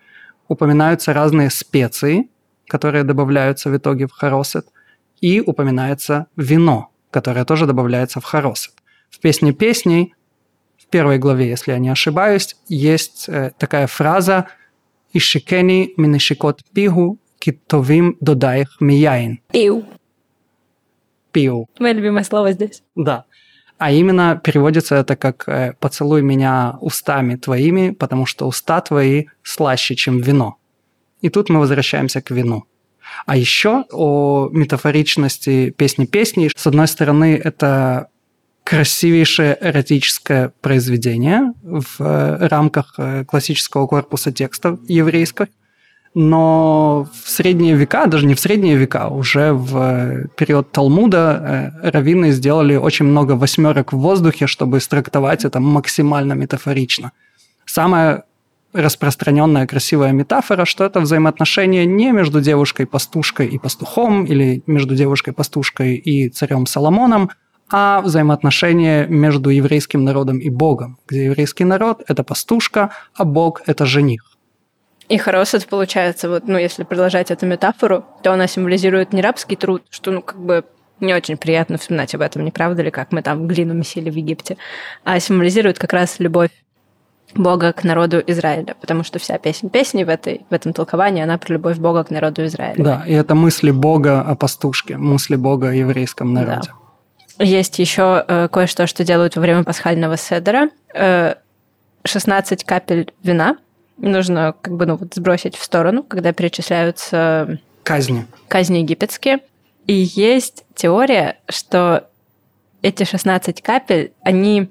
упоминаются разные специи, которые добавляются в итоге в хоросет, и упоминается вино, которое тоже добавляется в хоросет. В песне песней, в первой главе, если я не ошибаюсь, есть э, такая фраза «Ишикени минешикот пигу китовим додаих мияин». Пиу. Пиу. Мое любимое слово здесь. Да. А именно переводится это как э, «поцелуй меня устами твоими, потому что уста твои слаще, чем вино». И тут мы возвращаемся к вину. А еще о метафоричности песни песней. С одной стороны, это красивейшее эротическое произведение в э, рамках э, классического корпуса текстов еврейских но в средние века, даже не в средние века, уже в э, период Талмуда э, раввины сделали очень много восьмерок в воздухе, чтобы страктовать это максимально метафорично. Самая распространенная красивая метафора, что это взаимоотношения не между девушкой-пастушкой и пастухом, или между девушкой-пастушкой и царем Соломоном, а взаимоотношения между еврейским народом и Богом, где еврейский народ – это пастушка, а Бог – это жених. И хоросет, получается, вот, ну, если продолжать эту метафору, то она символизирует не рабский труд, что, ну, как бы не очень приятно вспоминать об этом, не правда ли, как мы там глину месили в Египте, а символизирует как раз любовь Бога к народу Израиля, потому что вся песня песни в, этой, в этом толковании, она про любовь Бога к народу Израиля. Да, и это мысли Бога о пастушке, мысли Бога о еврейском народе. Да. Есть еще э, кое-что, что делают во время пасхального седера. Э, 16 капель вина – нужно как бы ну, вот сбросить в сторону, когда перечисляются казни. казни египетские. И есть теория, что эти 16 капель, они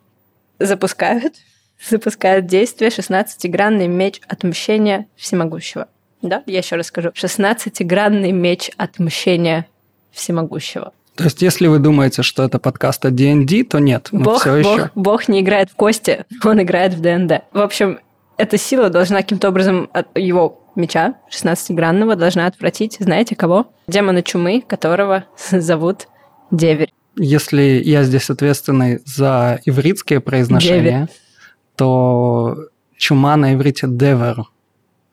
запускают, запускают действие 16-гранный меч отмщения всемогущего. Да, я еще раз скажу. 16-гранный меч отмщения всемогущего. То есть, если вы думаете, что это подкаст о D&D, то нет, мы Бог, все Бог, еще... Бог не играет в кости, он играет в ДНД. В общем, эта сила должна каким-то образом от его меча 16-гранного должна отвратить, знаете кого? Демона чумы, которого зовут Деверь. Если я здесь ответственный за ивритские произношения, Деверь. то чума на иврите девер.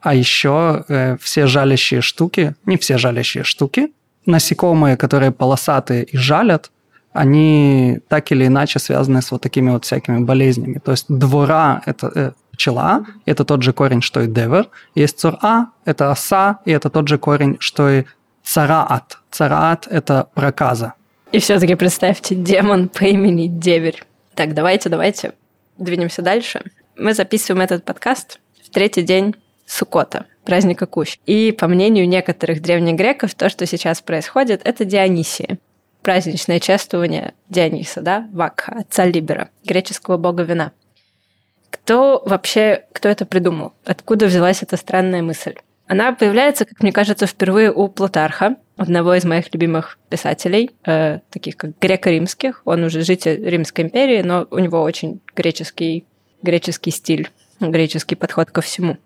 А еще э, все жалящие штуки, не все жалящие штуки, насекомые, которые полосатые и жалят, они так или иначе связаны с вот такими вот всякими болезнями. То есть двора – это э, пчела, это тот же корень, что и девер. Есть цура – это оса, и это тот же корень, что и цараат. Цараат – это проказа. И все-таки представьте, демон по имени Деверь. Так, давайте, давайте двинемся дальше. Мы записываем этот подкаст в третий день Сукота, праздника Кущ. И по мнению некоторых древних греков, то, что сейчас происходит, это Дионисия. Праздничное чествование Диониса, да, Вакха, отца Либера, греческого бога вина. Кто вообще, кто это придумал? Откуда взялась эта странная мысль? Она появляется, как мне кажется, впервые у Плутарха, одного из моих любимых писателей, э, таких как греко-римских. Он уже житель Римской империи, но у него очень греческий, греческий стиль, греческий подход ко всему.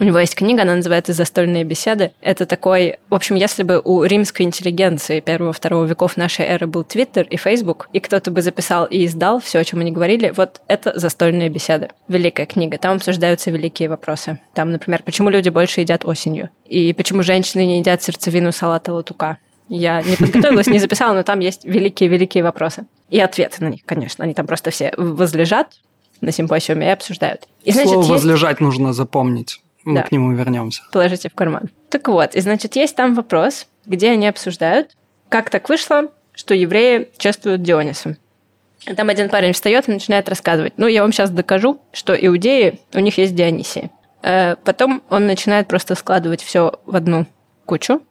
У него есть книга, она называется «Застольные беседы». Это такой... В общем, если бы у римской интеллигенции первого-второго веков нашей эры был Твиттер и Фейсбук, и кто-то бы записал и издал все, о чем они говорили, вот это «Застольные беседы». Великая книга. Там обсуждаются великие вопросы. Там, например, почему люди больше едят осенью? И почему женщины не едят сердцевину салата латука? Я не подготовилась, не записала, но там есть великие-великие вопросы. И ответы на них, конечно. Они там просто все возлежат на симпосиуме и обсуждают. И, значит, Слово есть... «возлежать» нужно запомнить. Мы Да. к нему вернемся. положите в карман. Так вот, и значит, есть там вопрос, где они обсуждают, как так вышло, что евреи чествуют Диониса. Там один парень встает и начинает рассказывать. Ну, я вам сейчас докажу, что иудеи, у них есть Дионисии. Э, Потом он начинает просто складывать все в одну кучу.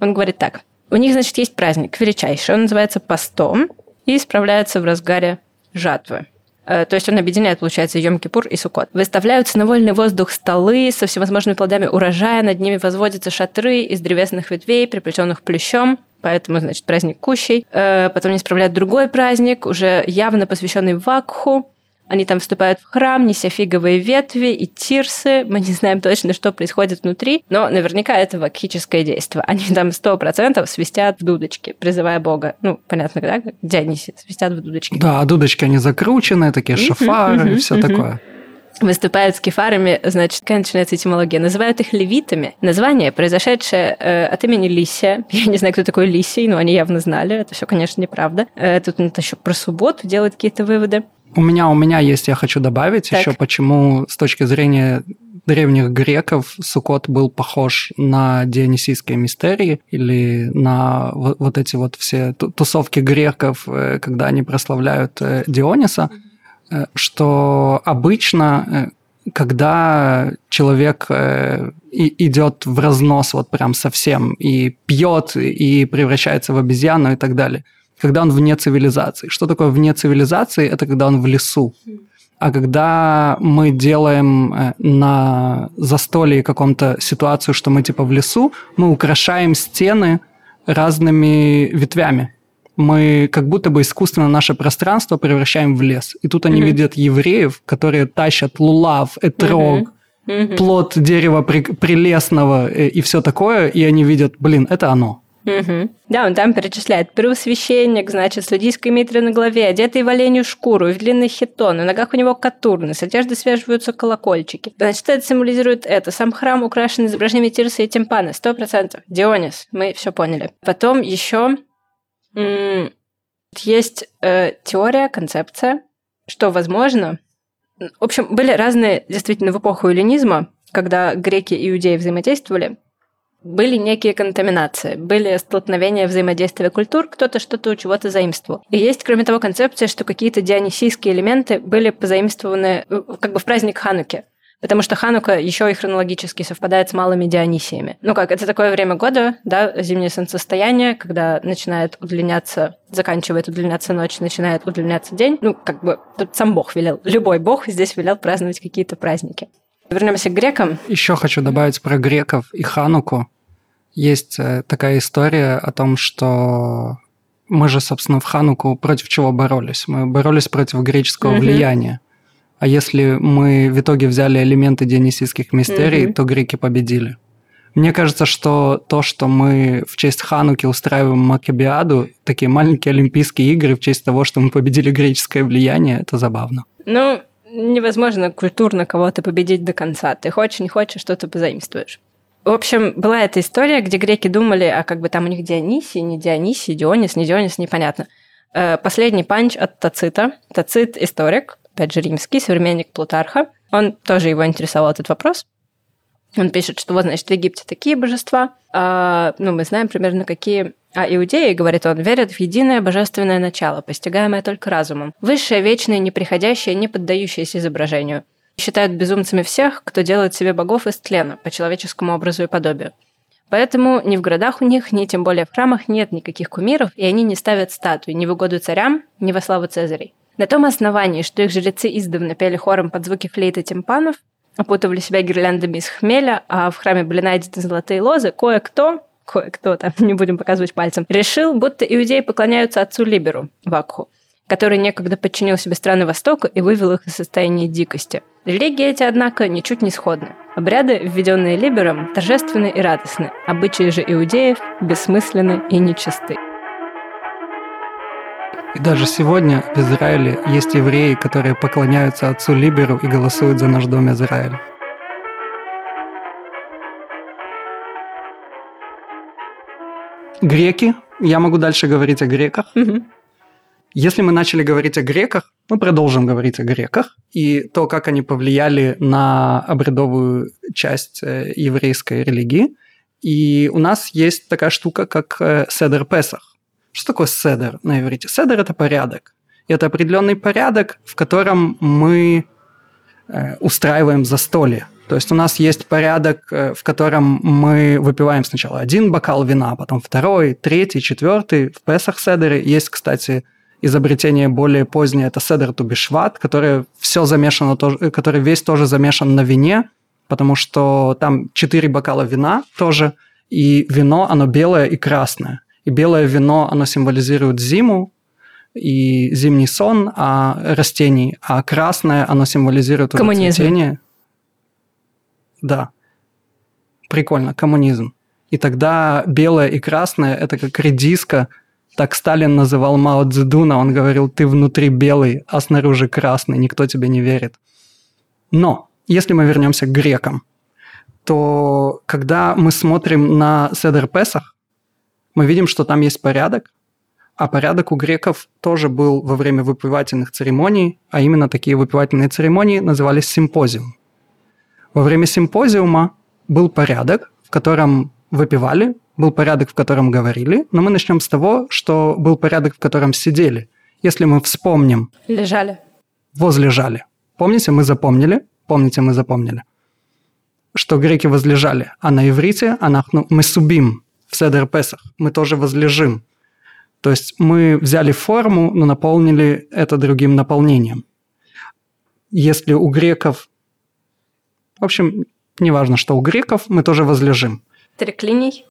Он говорит так. У них, значит, есть праздник величайший. Он называется постом и справляется в разгаре жатвы. Э, То есть он объединяет, получается, Йом-Кипур и Суккот. Выставляются на вольный воздух столы со всевозможными плодами урожая, над ними возводятся шатры из древесных ветвей, приплетенных плющом, поэтому, значит, праздник кущей. Э, Потом они справляют другой праздник, уже явно посвященный Вакху. Они там вступают в храм, неся фиговые ветви и тирсы. Мы не знаем точно, что происходит внутри, но наверняка это вакхическое действие. Они там сто процентов свистят в дудочки, призывая Бога. Ну, понятно, да? Дионисий, свистят в дудочки. Да, дудочки, они закручены, такие шафары все такое. Выступают с кефарами, значит, какая начинается этимология. Называют их левитами. Название, произошедшее э, от имени Лисия. Я не знаю, кто такой Лисий, но они явно знали. Это все, конечно, неправда. Э, тут надо еще про субботу делать какие-то выводы. У меня, у меня есть, я хочу добавить Так. еще, почему с точки зрения древних греков Сукот был похож на дионисийские мистерии или на во- вот эти вот все ту- тусовки греков, э, когда они прославляют э, Диониса, что обычно, э, когда человек э, идет в разнос вот прям совсем и пьет, и превращается в обезьяну и так далее, когда он вне цивилизации. Что такое вне цивилизации? Это когда он в лесу. А когда мы делаем э, на застолье каком-то ситуацию, что мы типа в лесу, мы украшаем стены разными ветвями. Мы как будто бы искусственно наше пространство превращаем в лес. И тут они Мгм. видят евреев, которые тащат лулав, этрог, Мгм. плод дерева при- прелестного э, и все такое, и они видят, блин, это оно. Мгм. Да, он там перечисляет. Первосвященник, значит, с людийской митрой на голове, одетый в оленью шкуру, в длинный хитон, на ногах у него катурны, с одежды связываются колокольчики. Значит, это символизирует это. Сам храм украшен изображениями Тирса и Тимпана, сто процентов. Дионис, мы все поняли. Потом еще есть э, теория, концепция, что, возможно, в общем, были разные, действительно, в эпоху эллинизма, когда греки и иудеи взаимодействовали, были некие контаминации, были столкновения взаимодействия культур, кто-то что-то у чего-то заимствовал. И есть, кроме того, концепция, что какие-то дионисийские элементы были позаимствованы э, как бы в праздник Хануки. Потому что Ханука еще и хронологически совпадает с малыми Дионисиями. Ну как, это такое время года, да, зимнее солнцестояние, когда начинает удлиняться, заканчивает удлиняться ночь, начинает удлиняться день. Ну, как бы, тут сам Бог велел. Любой Бог здесь велел праздновать какие-то праздники. Вернемся к грекам. Еще хочу добавить про греков и Хануку. Есть э, такая история о том, что мы же, собственно, в Хануку против чего боролись? Мы боролись против греческого mm-hmm. влияния. А если мы в итоге взяли элементы дионисийских мистерий, mm-hmm. то греки победили. Мне кажется, что то, что мы в честь Хануки устраиваем Макабиаду, такие маленькие Олимпийские игры в честь того, что мы победили греческое влияние, это забавно. Ну, невозможно культурно кого-то победить до конца. Ты хочешь, не хочешь, что-то позаимствуешь. В общем, была эта история, где греки думали, а как бы там у них Дионисий, не Дионисий, Дионис, не Дионис, непонятно. Э, последний панч от Тацита. Тацит – историк, опять же, римский, современник Плутарха. Он тоже его интересовал этот вопрос. Он пишет, что вот, значит, в Египте такие божества, а, ну, мы знаем примерно какие... А иудеи, говорит он, верят в единое божественное начало, постигаемое только разумом. Высшее, вечное, неприходящее, не поддающееся изображению. Считают безумцами всех, кто делает себе богов из тлена, по человеческому образу и подобию. Поэтому ни в городах у них, ни тем более в храмах нет никаких кумиров, и они не ставят статуи ни в угоду царям, ни во славу Цезарей. На том основании, что их жрецы издавна пели хором под звуки флейты тимпанов, опутывали себя гирляндами из хмеля, а в храме были найдены золотые лозы, кое-кто, кое-кто там, не будем показывать пальцем, решил, будто иудеи поклоняются отцу Либеру, Вакху, который некогда подчинил себе страны Востока и вывел их из состояния дикости. Религии эти, однако, ничуть не сходны. Обряды, введенные Либером, торжественны и радостны, обычаи же иудеев бессмысленны и нечисты. И даже сегодня в Израиле есть евреи, которые поклоняются отцу Либеру и голосуют за наш дом Израиль. Греки. Я могу дальше говорить о греках. Угу. Если мы начали говорить о греках, мы продолжим говорить о греках и то, как они повлияли на обрядовую часть э, еврейской религии. И у нас есть такая штука, как э, Седер Песах. Что такое седер на иврите? Седер – это порядок. Это определенный порядок, в котором мы э, устраиваем застолье. То есть у нас есть порядок, э, в котором мы выпиваем сначала один бокал вина, потом второй, третий, четвертый. В Песах Седере есть, кстати, изобретение более позднее, это Седер Тубишват, который все замешано, который весь тоже замешан на вине, потому что там четыре бокала вина тоже, и вино, оно белое и красное. И белое вино, оно символизирует зиму и зимний сон а растений, а красное, оно символизирует коммунизм. цветение. Да. Прикольно, коммунизм. И тогда белое и красное – это как редиска, так Сталин называл Мао Цзэдуна, он говорил, ты внутри белый, а снаружи красный, никто тебе не верит. Но, если мы вернемся к грекам, то когда мы смотрим на Седер Песах, мы видим, что там есть порядок, а порядок у греков тоже был во время выпивательных церемоний, а именно такие выпивательные церемонии назывались симпозиум. Во время симпозиума был порядок, в котором выпивали, был порядок, в котором говорили, но мы начнем с того, что был порядок, в котором сидели. Если мы вспомним... Лежали. Возлежали. Помните, мы запомнили? Помните, мы запомнили? Что греки возлежали, а на иврите анахну мы субим, в Седер Песах. Мы тоже возлежим. То есть мы взяли форму, но наполнили это другим наполнением. Если у греков... В общем, неважно, что у греков, мы тоже возлежим. Триклиний?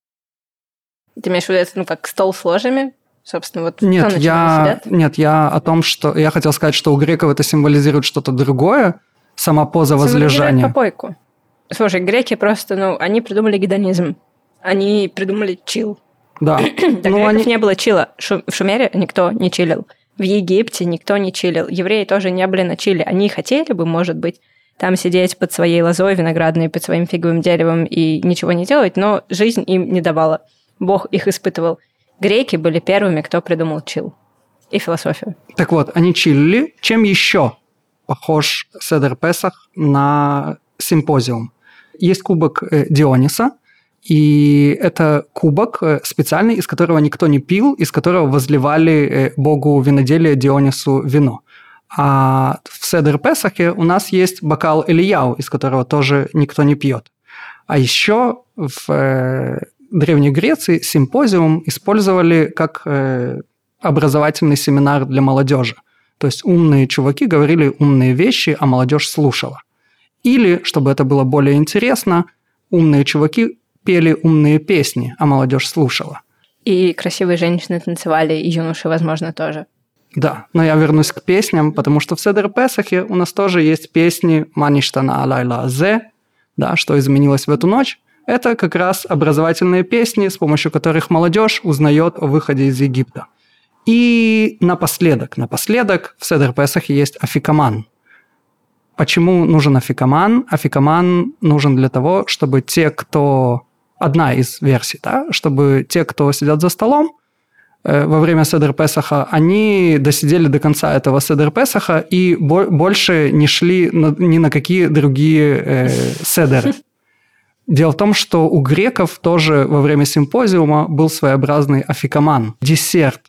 Ты имеешь в виду это, ну, как стол с ложами? Собственно, вот нет, я, нет, я о том, что... Я хотел сказать, что у греков это символизирует что-то другое, сама поза возлежания. попойку. Слушай, греки просто, ну, они придумали гедонизм они придумали чил. Да. До ну, они... не было чила. В Шумере никто не чилил. В Египте никто не чилил. Евреи тоже не были на чили. Они хотели бы, может быть, там сидеть под своей лозой виноградной, под своим фиговым деревом и ничего не делать, но жизнь им не давала. Бог их испытывал. Греки были первыми, кто придумал чил и философию. Так вот, они чилили. Чем еще похож Седер Песах на симпозиум? Есть кубок э, Диониса – и это кубок э, специальный, из которого никто не пил, из которого возливали э, богу виноделия Дионису вино. А в Седер Песахе у нас есть бокал Ильяу, из которого тоже никто не пьет. А еще в э, Древней Греции симпозиум использовали как образовательный семинар для молодежи. То есть умные чуваки говорили умные вещи, а молодежь слушала. Или, чтобы это было более интересно, умные чуваки пели умные песни, а молодежь слушала. И красивые женщины танцевали, и юноши, возможно, тоже. Да, но я вернусь к песням, потому что в Седер Песахе у нас тоже есть песни «Маништана алайла зе», да, что изменилось в эту ночь. Это как раз образовательные песни, с помощью которых молодежь узнает о выходе из Египта. И напоследок, напоследок в Седер Песахе есть афикаман. Почему нужен афикаман? Афикаман нужен для того, чтобы те, кто... Одна из версий, да, чтобы те, кто сидят за столом, Э, во время Седер Песаха, они досидели до конца этого Седер Песаха и больше не шли на, ни на какие другие э, седеры. Дело в том, что у греков тоже во время симпозиума был своеобразный афикаман, десерт.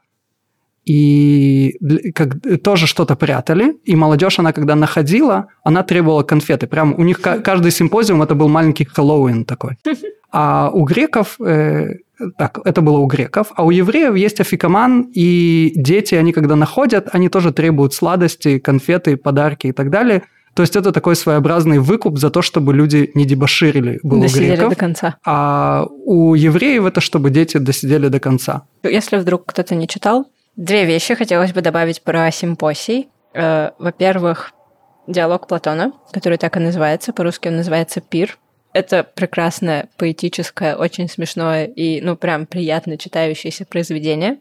И как, тоже что-то прятали, и молодежь, она когда находила, она требовала конфеты. Прям у них каждый симпозиум это был маленький Хэллоуин такой. А у греков э, так, это было у греков. А у евреев есть афикаман, и дети, они когда находят, они тоже требуют сладости, конфеты, подарки и так далее. То есть это такой своеобразный выкуп за то, чтобы люди не дебоширили было досидели у греков. до конца. А у евреев это чтобы дети досидели до конца. Если вдруг кто-то не читал, две вещи хотелось бы добавить про симпосий. Э, во-первых, диалог Платона, который так и называется, по-русски он называется «Пир», это прекрасное, поэтическое, очень смешное и, ну, прям приятно читающееся произведение.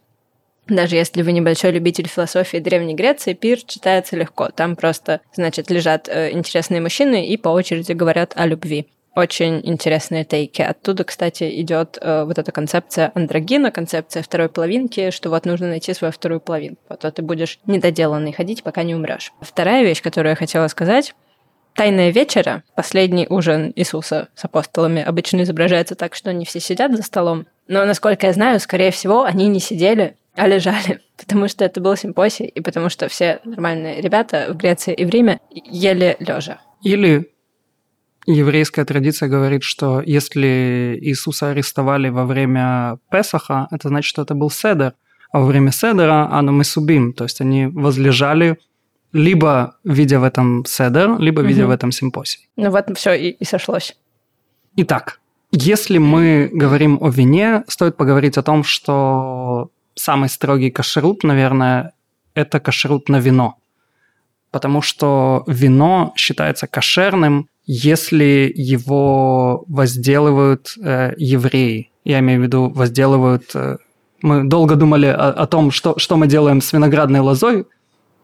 Даже если вы небольшой любитель философии Древней Греции, пир читается легко. Там просто, значит, лежат э, интересные мужчины и по очереди говорят о любви. Очень интересные тейки. Оттуда, кстати, идет э, вот эта концепция андрогина, концепция второй половинки, что вот нужно найти свою вторую половинку. А ты будешь недоделанный ходить, пока не умрешь. Вторая вещь, которую я хотела сказать, Тайная вечера, последний ужин Иисуса с апостолами, обычно изображается так, что они все сидят за столом. Но, насколько я знаю, скорее всего, они не сидели, а лежали, потому что это был симпосий, и потому что все нормальные ребята в Греции и в Риме ели лежа. Или еврейская традиция говорит, что если Иисуса арестовали во время Песаха, это значит, что это был Седер, а во время Седера Ану мы субим, то есть они возлежали либо видя в этом седер, либо видя угу. в этом симпосий. Ну вот все и, и сошлось. Итак, если мы говорим о вине, стоит поговорить о том, что самый строгий кашрут, наверное, это кашрут на вино. Потому что вино считается кошерным, если его возделывают э, евреи. Я имею в виду, возделывают... Э, мы долго думали о, о том, что, что мы делаем с виноградной лозой,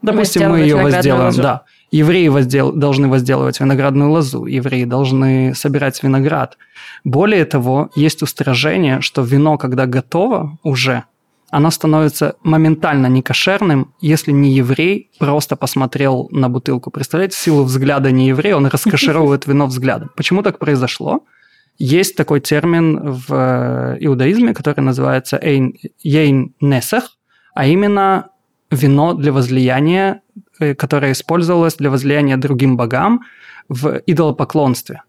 Допустим, мы ее возделываем, лозу. да. Евреи воздел, должны возделывать виноградную лозу, евреи должны собирать виноград. Более того, есть устражение, что вино, когда готово уже, оно становится моментально некошерным, если не еврей просто посмотрел на бутылку. Представляете, силу взгляда не еврея, он раскошеровывает вино взглядом. Почему так произошло? Есть такой термин в э, иудаизме, который называется «ейн несах», а именно вино для возлияния, э, которое использовалось для возлияния другим богам в идолопоклонстве.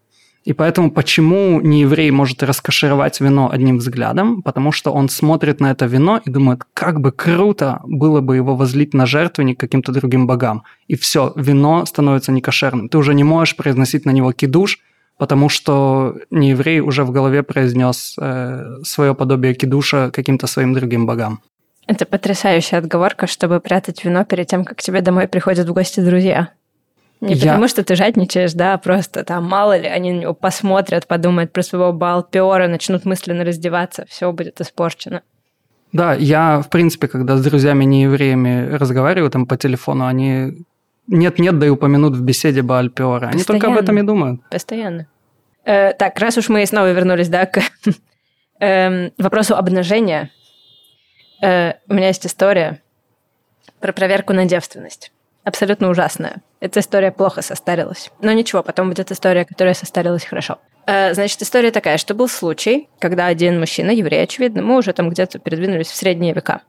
И поэтому почему не еврей может раскошировать вино одним взглядом? Потому что он смотрит на это вино и думает, как бы круто было бы его возлить на жертвенник каким-то другим богам. И все, вино становится некошерным. Ты уже не можешь произносить на него кидуш, потому что не еврей уже в голове произнес э, свое подобие кидуша каким-то своим другим богам. Это потрясающая отговорка, чтобы прятать вино перед тем, как к тебе домой приходят в гости друзья. Не я... потому, что ты жадничаешь, да, просто там мало ли они на него посмотрят, подумают про своего балпиора, начнут мысленно раздеваться, все будет испорчено. Да, я, в принципе, когда с друзьями не евреями разговариваю там по телефону, они нет-нет, да и упомянут в беседе Баальпиора. Они только об этом и думают. Постоянно. Э, так, раз уж мы снова вернулись, да, к э, вопросу обнажения, Э, у меня есть история про проверку на девственность. Абсолютно ужасная. Эта история плохо состарилась. Но ничего, потом будет история, которая состарилась хорошо. Э, значит, история такая, что был случай, когда один мужчина, еврей, очевидно, мы уже там где-то передвинулись в средние века.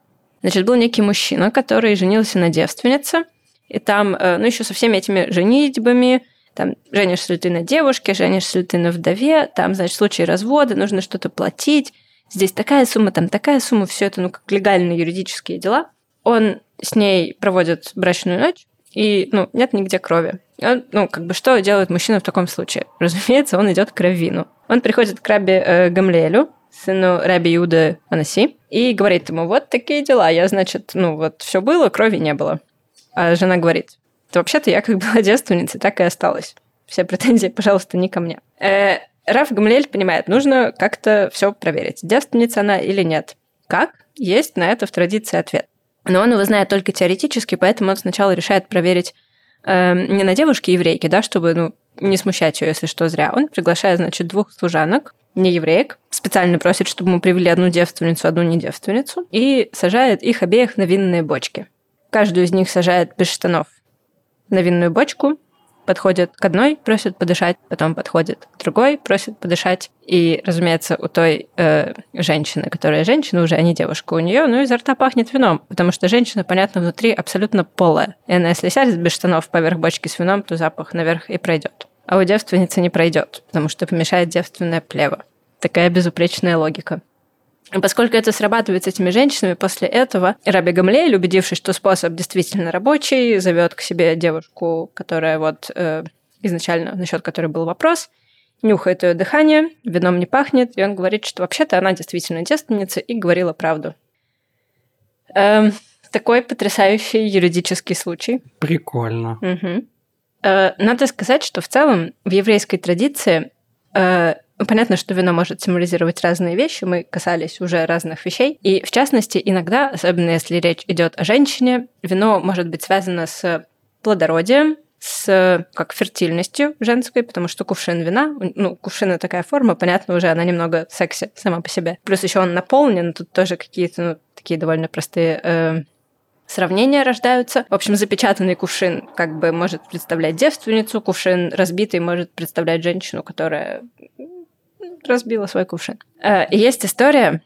Значит, был некий мужчина, который женился на девственнице, и там, э, ну, еще со всеми этими женитьбами, там, женишься ли ты на девушке, женишься ли ты на вдове, там, значит, в случае развода нужно что-то платить, здесь такая сумма, там такая сумма, все это, ну, как легальные юридические дела. Он с ней проводит брачную ночь, и, ну, нет нигде крови. Он, ну, как бы что делает мужчина в таком случае? Разумеется, он идет к раввину. Он приходит к рабе э, Гамлелю сыну Раби Юды Анаси, и говорит ему, вот такие дела, я, значит, ну вот все было, крови не было. А жена говорит, то вообще-то я как была девственницей, так и осталась. Все претензии, пожалуйста, не ко мне. Э, Раф Гамлель понимает, нужно как-то все проверить, девственница она или нет. Как? Есть на это в традиции ответ. Но он его знает только теоретически, поэтому он сначала решает проверить э, не на девушке еврейке, да, чтобы ну, не смущать ее, если что, зря. Он приглашает, значит, двух служанок, не евреек, специально просит, чтобы ему привели одну девственницу, одну не девственницу, и сажает их обеих на винные бочки. Каждую из них сажает без штанов на винную бочку, подходит к одной, просит подышать, потом подходит к другой, просит подышать. И, разумеется, у той э, женщины, которая женщина уже, а не девушка, у нее, ну, изо рта пахнет вином, потому что женщина, понятно, внутри абсолютно полая. И она, если сядет без штанов поверх бочки с вином, то запах наверх и пройдет. А у девственницы не пройдет, потому что помешает девственное плево. Такая безупречная логика. Поскольку это срабатывает с этими женщинами, после этого Раби Гамлейль, убедившись, что способ действительно рабочий, зовет к себе девушку, которая вот э, изначально, насчет которой был вопрос, нюхает ее дыхание, вином не пахнет, и он говорит, что вообще-то она действительно девственница и говорила правду. Э, такой потрясающий юридический случай. Прикольно. Угу. Э, надо сказать, что в целом в еврейской традиции э, понятно, что вино может символизировать разные вещи, мы касались уже разных вещей. И, в частности, иногда, особенно если речь идет о женщине, вино может быть связано с плодородием, с как фертильностью женской, потому что кувшин вина, ну, кувшин такая форма, понятно, уже она немного секси сама по себе. Плюс еще он наполнен, тут тоже какие-то ну, такие довольно простые э, сравнения рождаются. В общем, запечатанный кувшин как бы может представлять девственницу, кувшин разбитый может представлять женщину, которая разбила свой кувшин. Э, есть история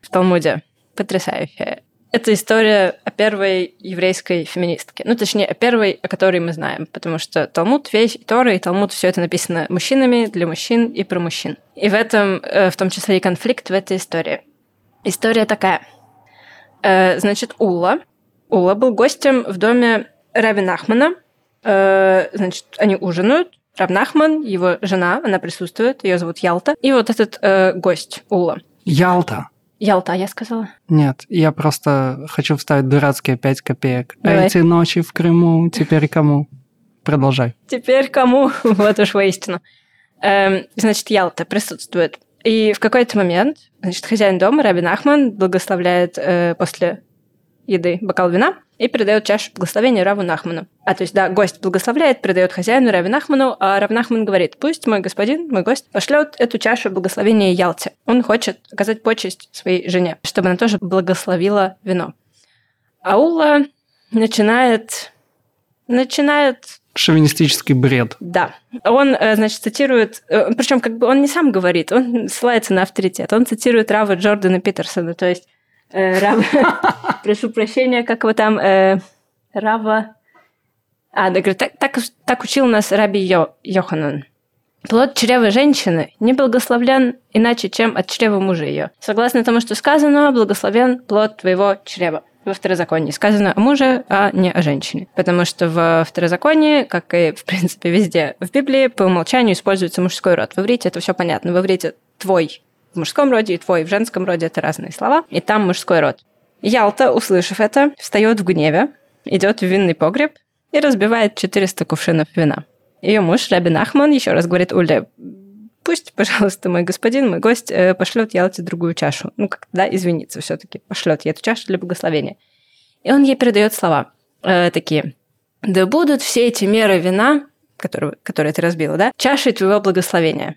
в Талмуде потрясающая. Это история о первой еврейской феминистке. Ну, точнее, о первой, о которой мы знаем. Потому что Талмуд, весь Тора и Талмуд, все это написано мужчинами, для мужчин и про мужчин. И в этом, э, в том числе и конфликт в этой истории. История такая. Э, значит, Ула. Ула был гостем в доме Раби Нахмана. Значит, они ужинают, Равнахман, его жена, она присутствует, ее зовут Ялта. И вот этот э, гость, Ула. Ялта. Ялта, я сказала? Нет, я просто хочу вставить дурацкие пять копеек. Давай. Эти ночи в Крыму теперь кому? Продолжай. Теперь кому? вот уж воистину. Эм, значит, Ялта присутствует. И в какой-то момент, значит, хозяин дома, Рабин Ахман, благословляет э, после еды бокал вина и передает чашу благословения Раву Нахману. А то есть, да, гость благословляет, передает хозяину Рави Нахману, а Рав Нахман говорит, пусть мой господин, мой гость, пошлет эту чашу благословения Ялте. Он хочет оказать почесть своей жене, чтобы она тоже благословила вино. Аула начинает... начинает шовинистический бред. Да. Он, э, значит, цитирует, э, причем как бы он не сам говорит, он ссылается на авторитет. Он цитирует Рава Джордана Питерсона, то есть Э, Рава... Прошу прощения, как его там... Э, Рава... А, да, говорит, так, так, так учил нас Раби Йо, Йоханан. Плод чрева женщины не благословлен иначе, чем от чрева мужа ее. Согласно тому, что сказано, благословен плод твоего чрева. Во второзаконии сказано о муже, а не о женщине. Потому что в второзаконии, как и, в принципе, везде в Библии, по умолчанию используется мужской род. В иврите это все понятно. В иврите твой в мужском роде и твой в женском роде это разные слова, и там мужской род. Ялта, услышав это, встает в гневе, идет в винный погреб и разбивает 400 кувшинов вина. Ее муж, Рабин Ахман, еще раз говорит Уле, пусть, пожалуйста, мой господин, мой гость э, пошлет Ялте другую чашу. Ну, как, да, извиниться все-таки, пошлет ей эту чашу для благословения. И он ей передает слова э, такие. «Да будут все эти меры вина, которые, которые ты разбила, да, чашей твоего благословения.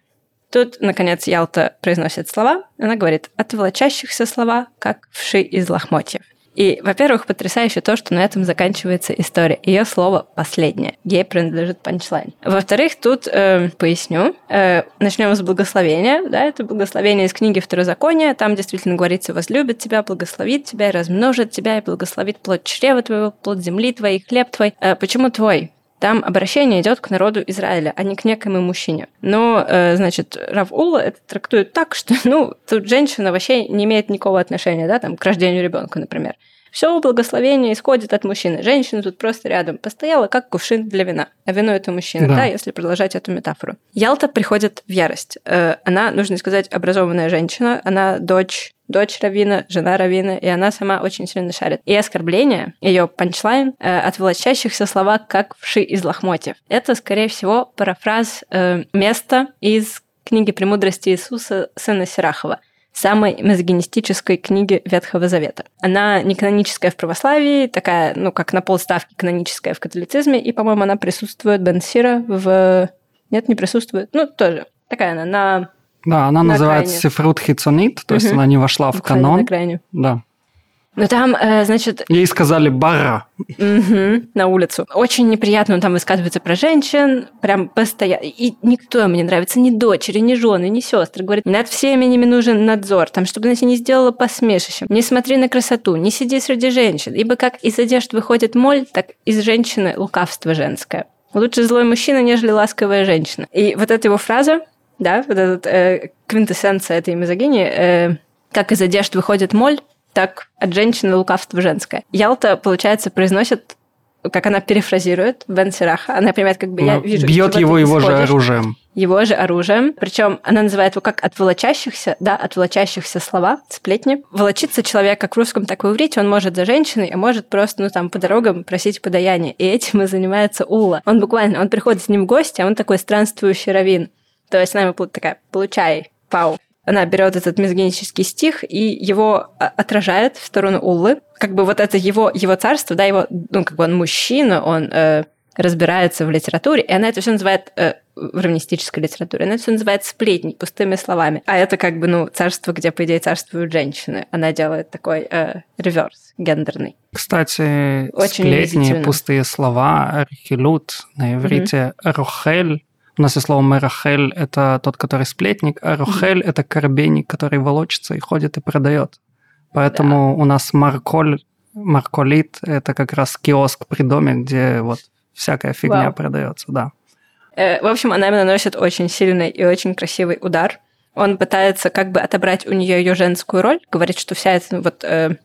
Тут, наконец, Ялта произносит слова. Она говорит «от волочащихся слова, как вши из лохмотьев». И, во-первых, потрясающе то, что на этом заканчивается история. Ее слово последнее. Ей принадлежит панчлайн. Во-вторых, тут э, поясню. Э, начнем с благословения. Да, это благословение из книги Второзакония. Там действительно говорится, возлюбит тебя, благословит тебя, размножит тебя и благословит плод чрева твоего, плод земли твоей, хлеб твой. Э, почему твой? Там обращение идет к народу Израиля, а не к некому мужчине. Но, э, значит, Рав Ула это трактует так, что, ну, тут женщина вообще не имеет никакого отношения, да, там, к рождению ребенка, например. Все благословение исходит от мужчины. Женщина тут просто рядом постояла, как кувшин для вина. А вино это мужчина, да, да если продолжать эту метафору. Ялта приходит в ярость. Э, она, нужно сказать, образованная женщина. Она дочь дочь Равина, жена Равина, и она сама очень сильно шарит. И оскорбление, ее панчлайн, э, от волочащихся слова «как вши из лохмотьев». Это, скорее всего, парафраз э, места из книги «Премудрости Иисуса» сына Сирахова самой мизогинистической книги Ветхого Завета. Она не каноническая в православии, такая, ну, как на полставки каноническая в католицизме, и, по-моему, она присутствует Бен Сира в... Нет, не присутствует. Ну, тоже. Такая она на да, она на называется. Сифрут Хицонит, то угу. есть она не вошла в Буквально канон. На крайне. Да. Ну там, э, значит... Ей сказали «бара». Угу, на улицу. Очень неприятно он там высказывается про женщин, прям постоянно. И никто ему не нравится, ни дочери, ни жены, ни сестры. Говорит, над всеми ними нужен надзор, там, чтобы она себя не сделала посмешищем. Не смотри на красоту, не сиди среди женщин, ибо как из одежд выходит моль, так из женщины лукавство женское. Лучше злой мужчина, нежели ласковая женщина. И вот эта его фраза, да, вот эта э, квинтэссенция этой мизогинии, э, как из одежд выходит моль, так от женщины лукавство женское. Ялта, получается, произносит, как она перефразирует Бен Сираха. Она понимает, как бы я ну, вижу... Бьет его его же оружием. Его же оружием. Причем она называет его как от волочащихся, да, от волочащихся слова, сплетни. Волочиться человек как в русском, так и в он может за женщиной, а может просто, ну, там, по дорогам просить подаяние. И этим и занимается Ула. Он буквально, он приходит с ним в гости, а он такой странствующий равин. То есть она ему такая, получай, пау. Она берет этот мизогинический стих и его а, отражает в сторону Уллы. Как бы вот это его, его царство, да, его, ну, как бы он мужчина, он э, разбирается в литературе, и она это все называет э, в романистической литературе, она это все называет сплетни, пустыми словами. А это как бы, ну, царство, где, по идее, царствуют женщины. Она делает такой э, реверс гендерный. Кстати, Очень сплетни, пустые слова, архилют на иврите, mm-hmm. рухель, у нас есть слово «мерахель» — это тот, который сплетник, а «рухель» — это корабейник, который волочится и ходит и продает. Поэтому да. у нас «марколь», «марколит» — это как раз киоск при доме, где вот всякая фигня Вау. продается, да. Э, в общем, она наносит очень сильный и очень красивый удар. Он пытается как бы отобрать у нее ее женскую роль, говорит, что вся эта вот э,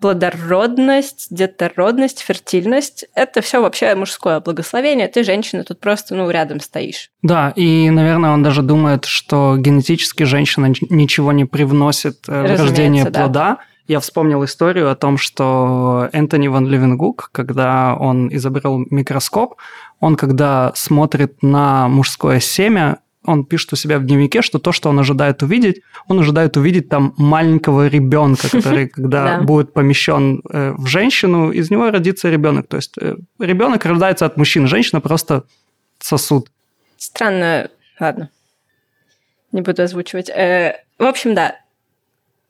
плодородность, детородность, фертильность – это все вообще мужское благословение. Ты, женщина, тут просто ну, рядом стоишь. Да, и, наверное, он даже думает, что генетически женщина ничего не привносит э, в рождение плода. Да. Я вспомнил историю о том, что Энтони Ван Левенгук, когда он изобрел микроскоп, он, когда смотрит на мужское семя, он пишет у себя в дневнике, что то, что он ожидает увидеть, он ожидает увидеть там маленького ребенка, который, когда будет помещен э, в женщину, из него родится ребенок. То есть э, ребенок рождается от мужчин, женщина просто сосуд. Странно, ладно, не буду озвучивать. Э, в общем, да.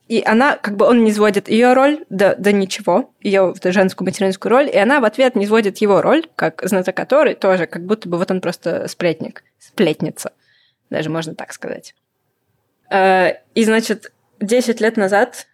И она, как бы он не сводит ее роль до, до ничего, ее женскую материнскую роль, и она в ответ не сводит его роль, как знаток который тоже, как будто бы вот он просто сплетник, сплетница даже можно так сказать. Э, и, значит, 10 лет назад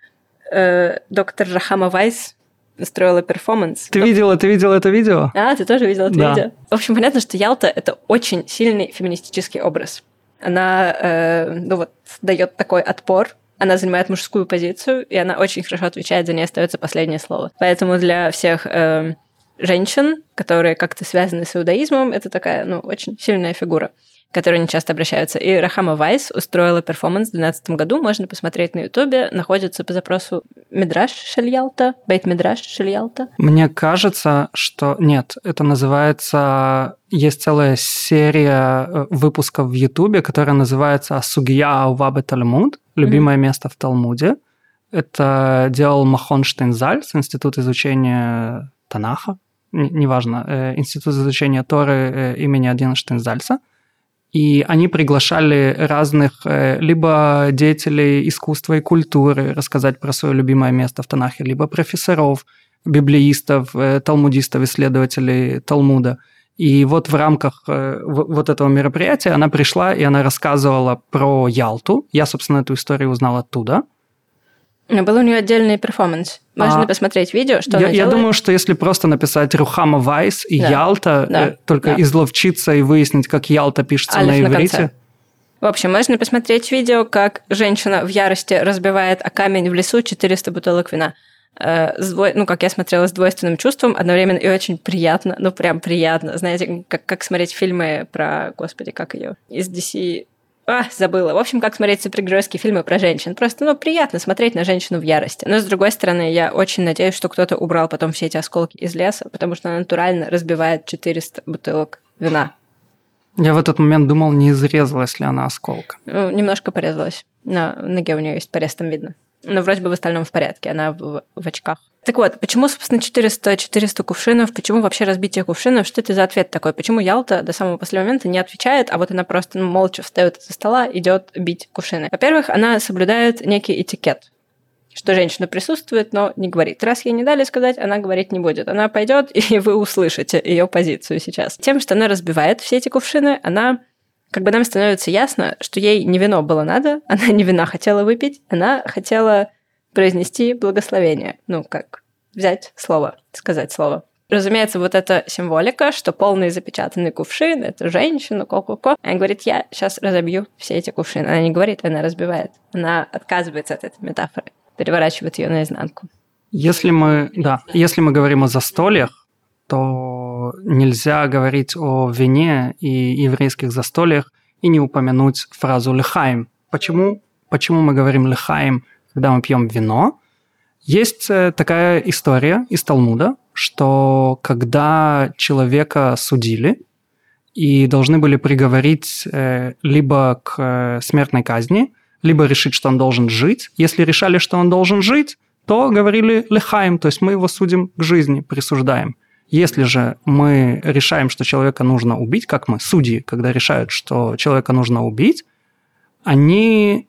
э, доктор Рахама Вайс строила перформанс. Ты видела, ты видела это видео? А, ты тоже видела это да. видео? В общем, понятно, что Ялта — это очень сильный феминистический образ. Она, э, ну вот, дает такой отпор, она занимает мужскую позицию, и она очень хорошо отвечает, за ней остается последнее слово. Поэтому для всех э, женщин, которые как-то связаны с иудаизмом, это такая, ну, очень сильная фигура которые не часто обращаются. И Рахама Вайс устроила перформанс в 2012 году, можно посмотреть на Ютубе, находится по запросу Мидраш Шельялта, Бейт Мидраш Шельялта. Мне кажется, что нет, это называется... Есть целая серия э, выпусков в Ютубе, которая называется «Сугия Аувабе Талмуд», любимое mm-hmm. место в Талмуде. Это делал Махон Штейнзаль с Института изучения Танаха, неважно, э, Институт изучения Торы э, имени Адина Штейнзальца – и они приглашали разных э, либо деятелей искусства и культуры рассказать про свое любимое место в Танахе, либо профессоров, библеистов, э, талмудистов, исследователей Талмуда. И вот в рамках э, вот этого мероприятия она пришла и она рассказывала про Ялту. Я, собственно, эту историю узнал оттуда – был у нее отдельный перформанс. Можно а, посмотреть видео, что я, она Я думаю, что если просто написать Рухама Вайс и да. Ялта, да. Э, только да. изловчиться и выяснить, как Ялта пишется Алиф на иврите. На в общем, можно посмотреть видео, как женщина в ярости разбивает о камень в лесу 400 бутылок вина. э, ну, как я смотрела с двойственным чувством, одновременно и очень приятно, ну, прям приятно. Знаете, как, как смотреть фильмы про, господи, как ее, из DC а, забыла. В общем, как смотреть супергеройские фильмы про женщин. Просто, ну, приятно смотреть на женщину в ярости. Но, с другой стороны, я очень надеюсь, что кто-то убрал потом все эти осколки из леса, потому что она натурально разбивает 400 бутылок вина. Я в этот момент думал, не изрезалась ли она осколка. Ну, немножко порезалась. На ноге у нее есть порез, там видно. Но вроде бы в остальном в порядке, она в, в очках. Так вот, почему, собственно, 400, 400 кувшинов? Почему вообще разбитие кувшинов? Что это за ответ такой? Почему Ялта до самого последнего момента не отвечает, а вот она просто ну, молча встает из-за стола, идет бить кувшины? Во-первых, она соблюдает некий этикет что женщина присутствует, но не говорит. Раз ей не дали сказать, она говорить не будет. Она пойдет, и вы услышите ее позицию сейчас. Тем, что она разбивает все эти кувшины, она как бы нам становится ясно, что ей не вино было надо, она не вина хотела выпить, она хотела произнести благословение. Ну, как взять слово, сказать слово. Разумеется, вот эта символика, что полный запечатанный кувшин, это женщина, ко-ко-ко. Она говорит, я сейчас разобью все эти кувшины. Она не говорит, она разбивает. Она отказывается от этой метафоры, переворачивает ее наизнанку. Если мы, да, если мы говорим о застольях, то нельзя говорить о вине и еврейских застольях и не упомянуть фразу «лехаим». Почему? Почему мы говорим «лехаим», когда мы пьем вино? Есть э, такая история из Талмуда, что когда человека судили и должны были приговорить э, либо к э, смертной казни, либо решить, что он должен жить. Если решали, что он должен жить, то говорили лехаем, то есть мы его судим к жизни, присуждаем. Если же мы решаем, что человека нужно убить, как мы, судьи, когда решают, что человека нужно убить, они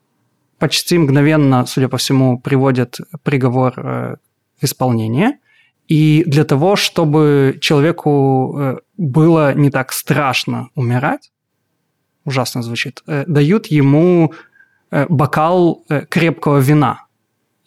почти мгновенно, судя по всему, приводят приговор э, в исполнение. И для того, чтобы человеку э, было не так страшно умирать, ужасно звучит, э, дают ему бокал крепкого вина –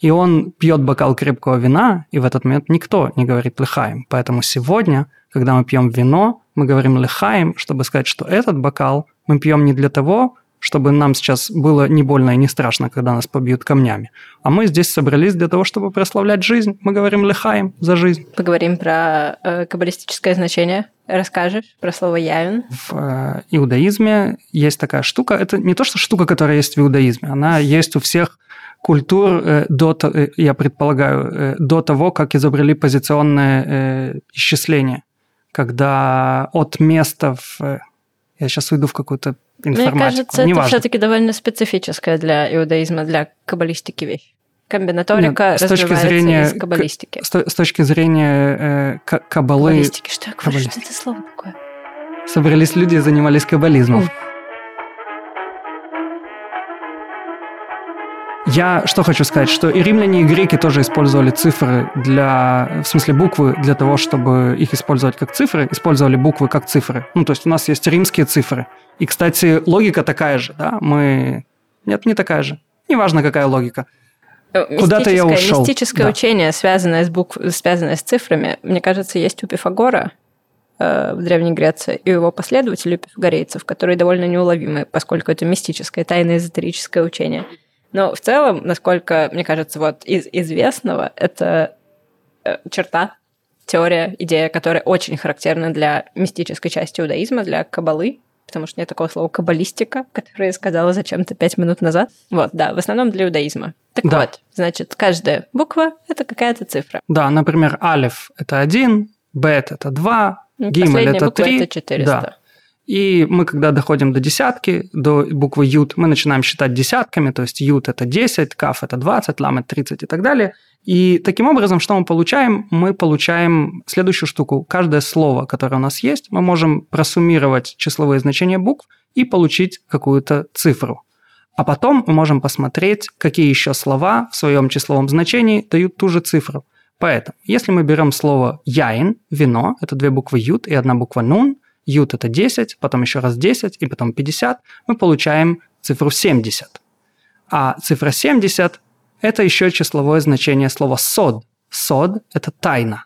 и он пьет бокал крепкого вина, и в этот момент никто не говорит лихаем. Поэтому сегодня, когда мы пьем вино, мы говорим лихаем, чтобы сказать, что этот бокал мы пьем не для того, чтобы нам сейчас было не больно и не страшно, когда нас побьют камнями. А мы здесь собрались для того, чтобы прославлять жизнь. Мы говорим лихаем за жизнь. Поговорим про э, каббалистическое значение. Расскажешь про слово явин? В э, иудаизме есть такая штука. Это не то, что штука, которая есть в иудаизме. Она есть у всех культур э, до, э, я предполагаю, э, до того, как изобрели позиционное исчисление, когда от места в... Я сейчас уйду в какую-то информатику. Мне кажется, Неважно. это все-таки довольно специфическая для иудаизма, для каббалистики вещь. Комбинаторика Нет, с точки зрения из каббалистики. С, с точки зрения э, каббалы... Каббалистики, что я говорю? Что это слово такое? Собрались люди и занимались каббализмом. Ух. Я что хочу сказать, что и римляне, и греки тоже использовали цифры для, в смысле буквы, для того, чтобы их использовать как цифры, использовали буквы как цифры. Ну, то есть у нас есть римские цифры. И, кстати, логика такая же, да, мы... Нет, не такая же. Неважно, какая логика. Куда-то я ушел. Мистическое да. учение, связанное с, букв... связанное с цифрами, мне кажется, есть у Пифагора э, в Древней Греции и у его последователей, пифагорейцев, которые довольно неуловимы, поскольку это мистическое, тайное эзотерическое учение. Но в целом, насколько, мне кажется, вот из известного, это э, черта, теория, идея, которая очень характерна для мистической части иудаизма, для кабалы, потому что нет такого слова каббалистика, которое я сказала зачем-то пять минут назад. Вот, да, в основном для иудаизма. Так да. вот, значит, каждая буква — это какая-то цифра. Да, например, алиф — это один, бет — это два, ну, гимель — это три. это 400. Да. И мы, когда доходим до десятки, до буквы ют, мы начинаем считать десятками, то есть ют – это 10, каф – это 20, лам – это 30 и так далее. И таким образом, что мы получаем? Мы получаем следующую штуку. Каждое слово, которое у нас есть, мы можем просуммировать числовые значения букв и получить какую-то цифру. А потом мы можем посмотреть, какие еще слова в своем числовом значении дают ту же цифру. Поэтому, если мы берем слово яин, вино, это две буквы ют и одна буква нун, ют это 10, потом еще раз 10 и потом 50, мы получаем цифру 70. А цифра 70 – это еще числовое значение слова сод. Сод – это тайна.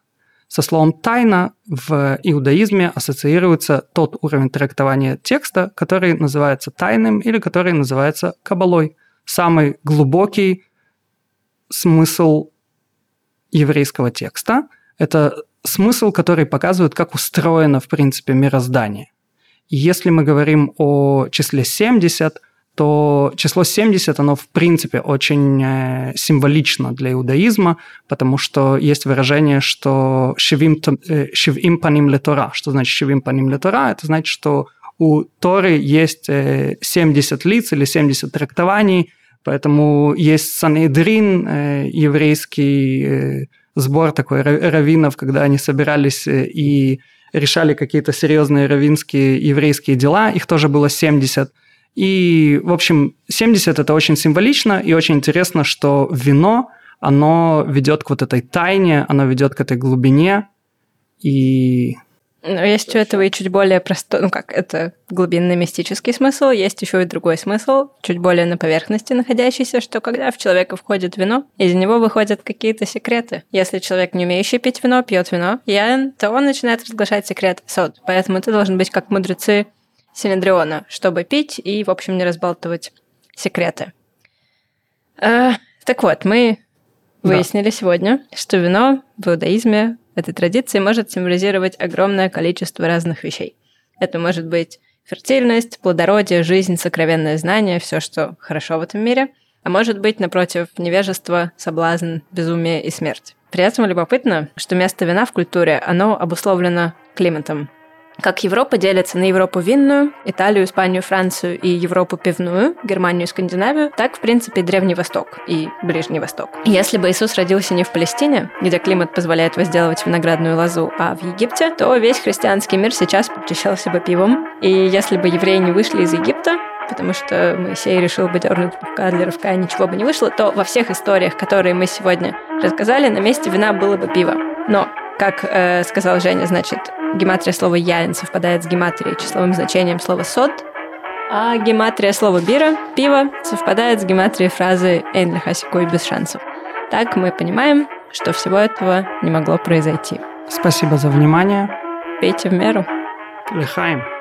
Со словом «тайна» в иудаизме ассоциируется тот уровень трактования текста, который называется тайным или который называется кабалой. Самый глубокий смысл еврейского текста. Это смысл, который показывает, как устроено, в принципе, мироздание. Если мы говорим о числе 70, то число 70, оно в принципе очень э, символично для иудаизма, потому что есть выражение, что «шивим, э, шивим паним ле Что значит «шивим паним ле Это значит, что у Торы есть 70 э, лиц или 70 трактований, поэтому есть Санедрин, еврейский сбор такой раввинов, когда они собирались и решали какие-то серьезные раввинские еврейские дела, их тоже было 70. И, в общем, 70 это очень символично и очень интересно, что вино, оно ведет к вот этой тайне, оно ведет к этой глубине. И но есть у этого и чуть более простой, ну как, это глубинный мистический смысл, есть еще и другой смысл, чуть более на поверхности находящийся, что когда в человека входит вино, из него выходят какие-то секреты. Если человек, не умеющий пить вино, пьет вино, ян, то он начинает разглашать секрет сод. Поэтому ты должен быть как мудрецы Синедриона, чтобы пить и, в общем, не разбалтывать секреты. Э, так вот, мы выяснили да. сегодня, что вино в иудаизме этой традиции может символизировать огромное количество разных вещей. Это может быть фертильность, плодородие, жизнь, сокровенное знание, все, что хорошо в этом мире. А может быть, напротив, невежество, соблазн, безумие и смерть. При этом любопытно, что место вина в культуре, оно обусловлено климатом. Как Европа делится на Европу винную, Италию, Испанию, Францию и Европу пивную, Германию и Скандинавию, так, в принципе, Древний Восток и Ближний Восток. Если бы Иисус родился не в Палестине, где климат позволяет возделывать виноградную лозу, а в Египте, то весь христианский мир сейчас причащался бы пивом. И если бы евреи не вышли из Египта, потому что Моисей решил бы дернуть пивка для рывка, и ничего бы не вышло, то во всех историях, которые мы сегодня рассказали, на месте вина было бы пиво. Но, как э, сказал Женя, значит, гематрия слова «яин» совпадает с гематрией числовым значением слова «сот», а гематрия слова «бира» – «пиво» совпадает с гематрией фразы «эйн лихасикуй» без шансов. Так мы понимаем, что всего этого не могло произойти. Спасибо за внимание. Пейте в меру. Лихаем.